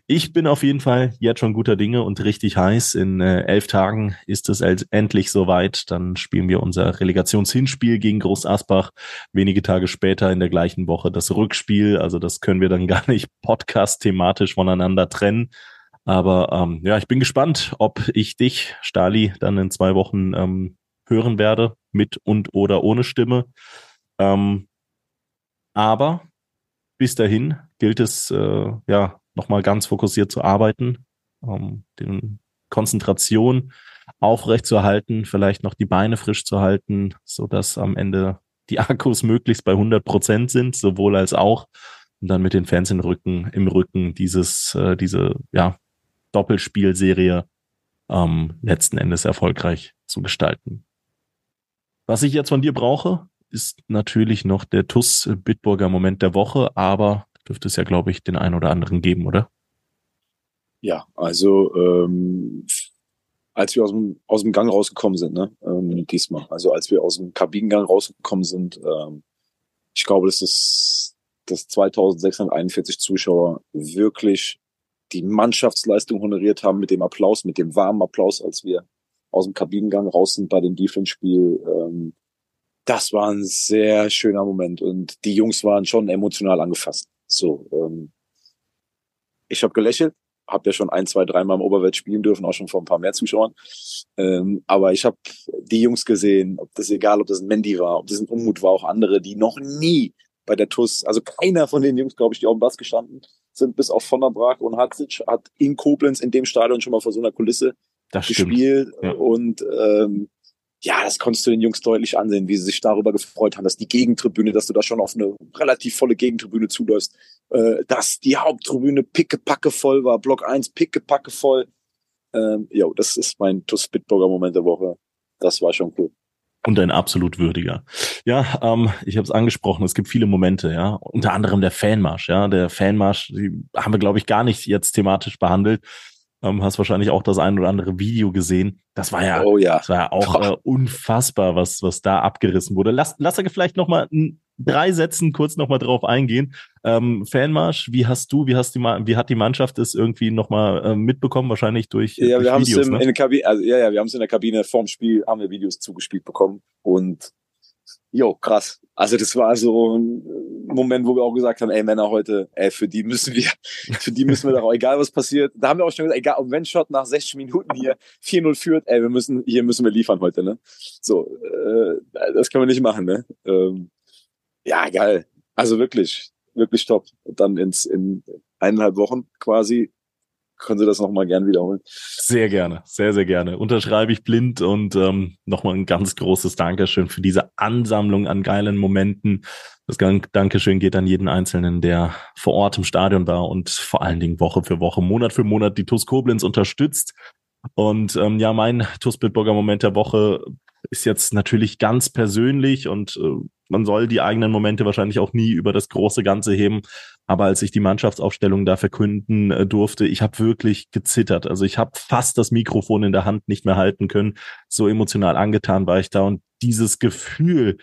Ich bin auf jeden Fall jetzt schon guter Dinge und richtig heiß. In äh, elf Tagen ist es endlich soweit. Dann spielen wir unser Relegationshinspiel gegen Groß Asbach. Wenige Tage später in der gleichen Woche das Rückspiel. Also das können wir dann gar nicht podcast-thematisch voneinander trennen. Aber ähm, ja, ich bin gespannt, ob ich dich, Stali, dann in zwei Wochen ähm, hören werde, mit und oder ohne Stimme. Ähm, aber bis dahin gilt es, äh, ja, nochmal ganz fokussiert zu arbeiten, ähm, den Konzentration aufrecht zu erhalten, vielleicht noch die Beine frisch zu halten, so dass am Ende die Akkus möglichst bei 100 Prozent sind, sowohl als auch, und dann mit den Fans im Rücken, im Rücken dieses, äh, diese, ja, Doppelspielserie ähm, letzten Endes erfolgreich zu gestalten. Was ich jetzt von dir brauche, ist natürlich noch der TUS Bitburger Moment der Woche, aber dürfte es ja, glaube ich, den einen oder anderen geben, oder? Ja, also ähm, als wir aus dem, aus dem Gang rausgekommen sind, ne, ähm, diesmal, also als wir aus dem Kabinengang rausgekommen sind, ähm, ich glaube, das ist dass 2641 Zuschauer wirklich die Mannschaftsleistung honoriert haben mit dem Applaus, mit dem warmen Applaus, als wir aus dem Kabinengang raus sind bei dem Defense-Spiel. Ähm, das war ein sehr schöner Moment und die Jungs waren schon emotional angefasst. So, ähm, ich habe gelächelt, habe ja schon ein, zwei, dreimal im Oberwelt spielen dürfen, auch schon vor ein paar mehr Zuschauern. Ähm, aber ich habe die Jungs gesehen, ob das egal, ob das ein Mandy war, ob das ein Unmut war, auch andere, die noch nie bei der TUS, also keiner von den Jungs, glaube ich, die auf dem Bass gestanden sind, bis auf von der Brach und Hatzic, hat in Koblenz in dem Stadion schon mal vor so einer Kulisse das gespielt. Ja. Und ähm, ja, das konntest du den Jungs deutlich ansehen, wie sie sich darüber gefreut haben, dass die Gegentribüne, dass du da schon auf eine relativ volle Gegentribüne zuläufst, äh, dass die Haupttribüne pickepacke voll war, Block 1 pickepacke voll. Ähm, jo, das ist mein TUS Bitburger Moment der Woche. Das war schon cool und ein absolut würdiger. Ja, ähm, ich habe es angesprochen, es gibt viele Momente, ja, unter anderem der Fanmarsch, ja, der Fanmarsch, die haben wir, glaube ich, gar nicht jetzt thematisch behandelt. Ähm, hast wahrscheinlich auch das ein oder andere Video gesehen. Das war ja, oh ja. das war ja auch äh, unfassbar, was was da abgerissen wurde. Lass, lass er vielleicht noch mal drei Sätzen kurz noch mal drauf eingehen. Ähm, Fanmarsch, wie hast du, wie hast die, wie hat die Mannschaft es irgendwie noch mal äh, mitbekommen? Wahrscheinlich durch Ja, durch wir haben es ne? in der Kabine, also ja, ja, wir haben es in der Kabine vorm Spiel haben wir Videos zugespielt bekommen und jo, krass. Also das war so ein Moment, wo wir auch gesagt haben, ey Männer heute, ey, für die müssen wir, für die müssen wir doch, egal was passiert. Da haben wir auch schon gesagt, egal, ob wenn Shot nach 60 Minuten hier 4-0 führt, ey, wir müssen, hier müssen wir liefern heute, ne? So, äh, das können wir nicht machen, ne? Ähm, ja, geil. Also wirklich, wirklich top. Und dann ins, in eineinhalb Wochen quasi können Sie das nochmal gern wiederholen. Sehr gerne, sehr, sehr gerne. Unterschreibe ich blind und ähm, nochmal ein ganz großes Dankeschön für diese Ansammlung an geilen Momenten. Das Dankeschön geht an jeden Einzelnen, der vor Ort im Stadion war und vor allen Dingen Woche für Woche, Monat für Monat die TUS Koblenz unterstützt. Und ähm, ja, mein TUS Bitburger Moment der Woche ist jetzt natürlich ganz persönlich und äh, man soll die eigenen Momente wahrscheinlich auch nie über das große Ganze heben. Aber als ich die Mannschaftsaufstellung da verkünden äh, durfte, ich habe wirklich gezittert. Also ich habe fast das Mikrofon in der Hand nicht mehr halten können. So emotional angetan war ich da. Und dieses Gefühl,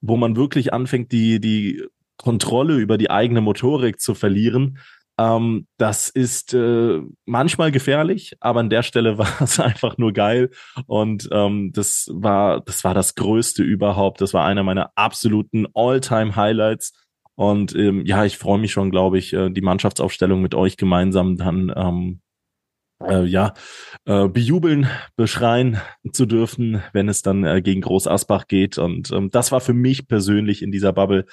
wo man wirklich anfängt, die, die Kontrolle über die eigene Motorik zu verlieren, ähm, das ist äh, manchmal gefährlich, aber an der Stelle war es einfach nur geil und ähm, das war das war das Größte überhaupt. Das war einer meiner absoluten All-Time-Highlights. Und ähm, ja, ich freue mich schon, glaube ich, äh, die Mannschaftsaufstellung mit euch gemeinsam dann ähm, äh, ja, äh, bejubeln, beschreien zu dürfen, wenn es dann äh, gegen Groß Asbach geht. Und ähm, das war für mich persönlich in dieser Bubble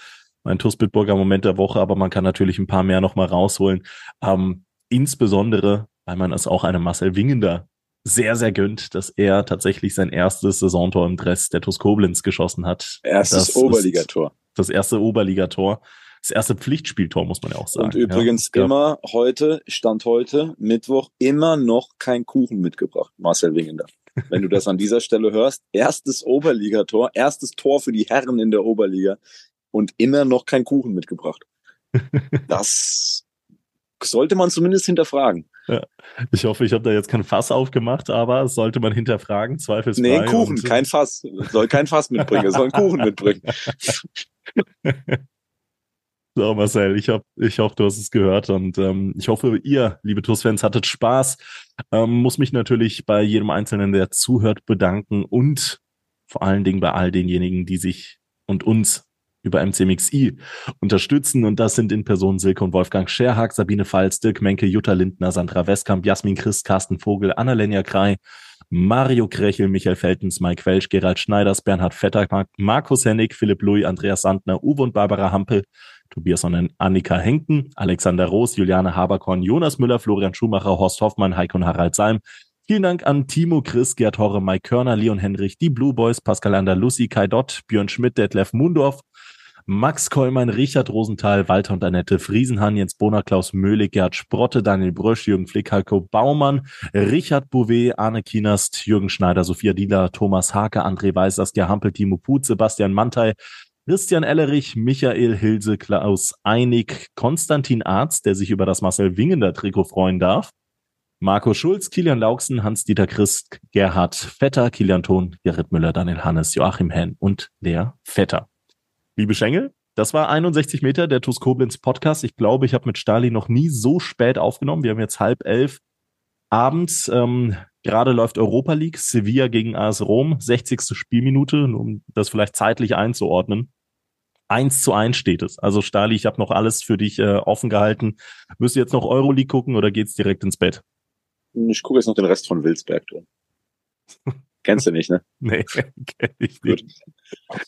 mein TuS Bitburger Moment der Woche, aber man kann natürlich ein paar mehr nochmal rausholen. Ähm, insbesondere, weil man es auch einem Marcel Wingender sehr, sehr gönnt, dass er tatsächlich sein erstes Saisontor im Dress der TuS Koblenz geschossen hat. Erstes Oberligator. Das erste Oberligator das erste Pflichtspieltor, muss man ja auch sagen. Und übrigens ja. immer heute, Stand heute, Mittwoch, immer noch kein Kuchen mitgebracht, Marcel Wingender. Wenn du das an dieser Stelle hörst, erstes Oberligator, erstes Tor für die Herren in der Oberliga und immer noch kein Kuchen mitgebracht. Das sollte man zumindest hinterfragen. Ja. Ich hoffe, ich habe da jetzt kein Fass aufgemacht, aber sollte man hinterfragen, zweifelsfrei. Nee, Kuchen, kein Fass. Soll kein Fass mitbringen, soll einen Kuchen mitbringen. So, Marcel, ich, hab, ich hoffe, du hast es gehört und ähm, ich hoffe, ihr, liebe TUS-Fans, hattet Spaß. Ähm, muss mich natürlich bei jedem Einzelnen, der zuhört, bedanken und vor allen Dingen bei all denjenigen, die sich und uns über MCMXI unterstützen. Und das sind in Person Silke und Wolfgang Scherhag, Sabine Pfalz, Dirk Menke, Jutta Lindner, Sandra Westkamp, Jasmin Christ, Carsten Vogel, Annalenja Krei, Mario Krechel, Michael Feltens, Mike Welsch, Gerald Schneiders, Bernhard Vetter, Markus Hennig, Philipp Louis, Andreas Sandner, Uwe und Barbara Hampel, Tobias und Annika Henken, Alexander Roos, Juliane Haberkorn, Jonas Müller, Florian Schumacher, Horst Hoffmann, Heiko und Harald Salm. Vielen Dank an Timo, Chris, Gerd Horre, Mike Körner, Leon Henrich, die Blue Boys, Pascal Lucy, Kai Dott, Björn Schmidt, Detlef Mundorf, Max Kollmann, Richard Rosenthal, Walter und Annette Friesenhahn, Jens Bohner, Klaus Möhlig, Gerd Sprotte, Daniel Brösch, Jürgen Flick, Heiko Baumann, Richard Bouvet, Arne Kienast, Jürgen Schneider, Sophia Dieler, Thomas Hake, André Weiß, Saskia Hampel, Timo Put, Sebastian Mantei, Christian Ellerich, Michael Hilse, Klaus Einig, Konstantin Arzt, der sich über das Marcel Wingender Trikot freuen darf, Marco Schulz, Kilian Lauksen, Hans-Dieter Christ, Gerhard Vetter, Kilian Thon, Gerrit Müller, Daniel Hannes, Joachim Henn und der Vetter. Liebe Schengel, das war 61 Meter der TuS Koblenz Podcast. Ich glaube, ich habe mit Stali noch nie so spät aufgenommen. Wir haben jetzt halb elf abends. Ähm, Gerade läuft Europa League, Sevilla gegen AS Rom, 60. Spielminute, um das vielleicht zeitlich einzuordnen. Eins zu eins steht es. Also Stali, ich habe noch alles für dich äh, offen gehalten. Müsst ihr jetzt noch Euroleague gucken oder geht's direkt ins Bett? Ich gucke jetzt noch den Rest von Wilsberg. Kennst du nicht, ne? Nee, kenn ich nicht.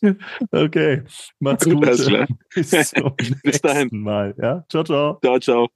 Gut. Okay, macht's gut. Alles klar. Bis, Bis dahin. Mal. Ja? Ciao, ciao. Ciao, ciao.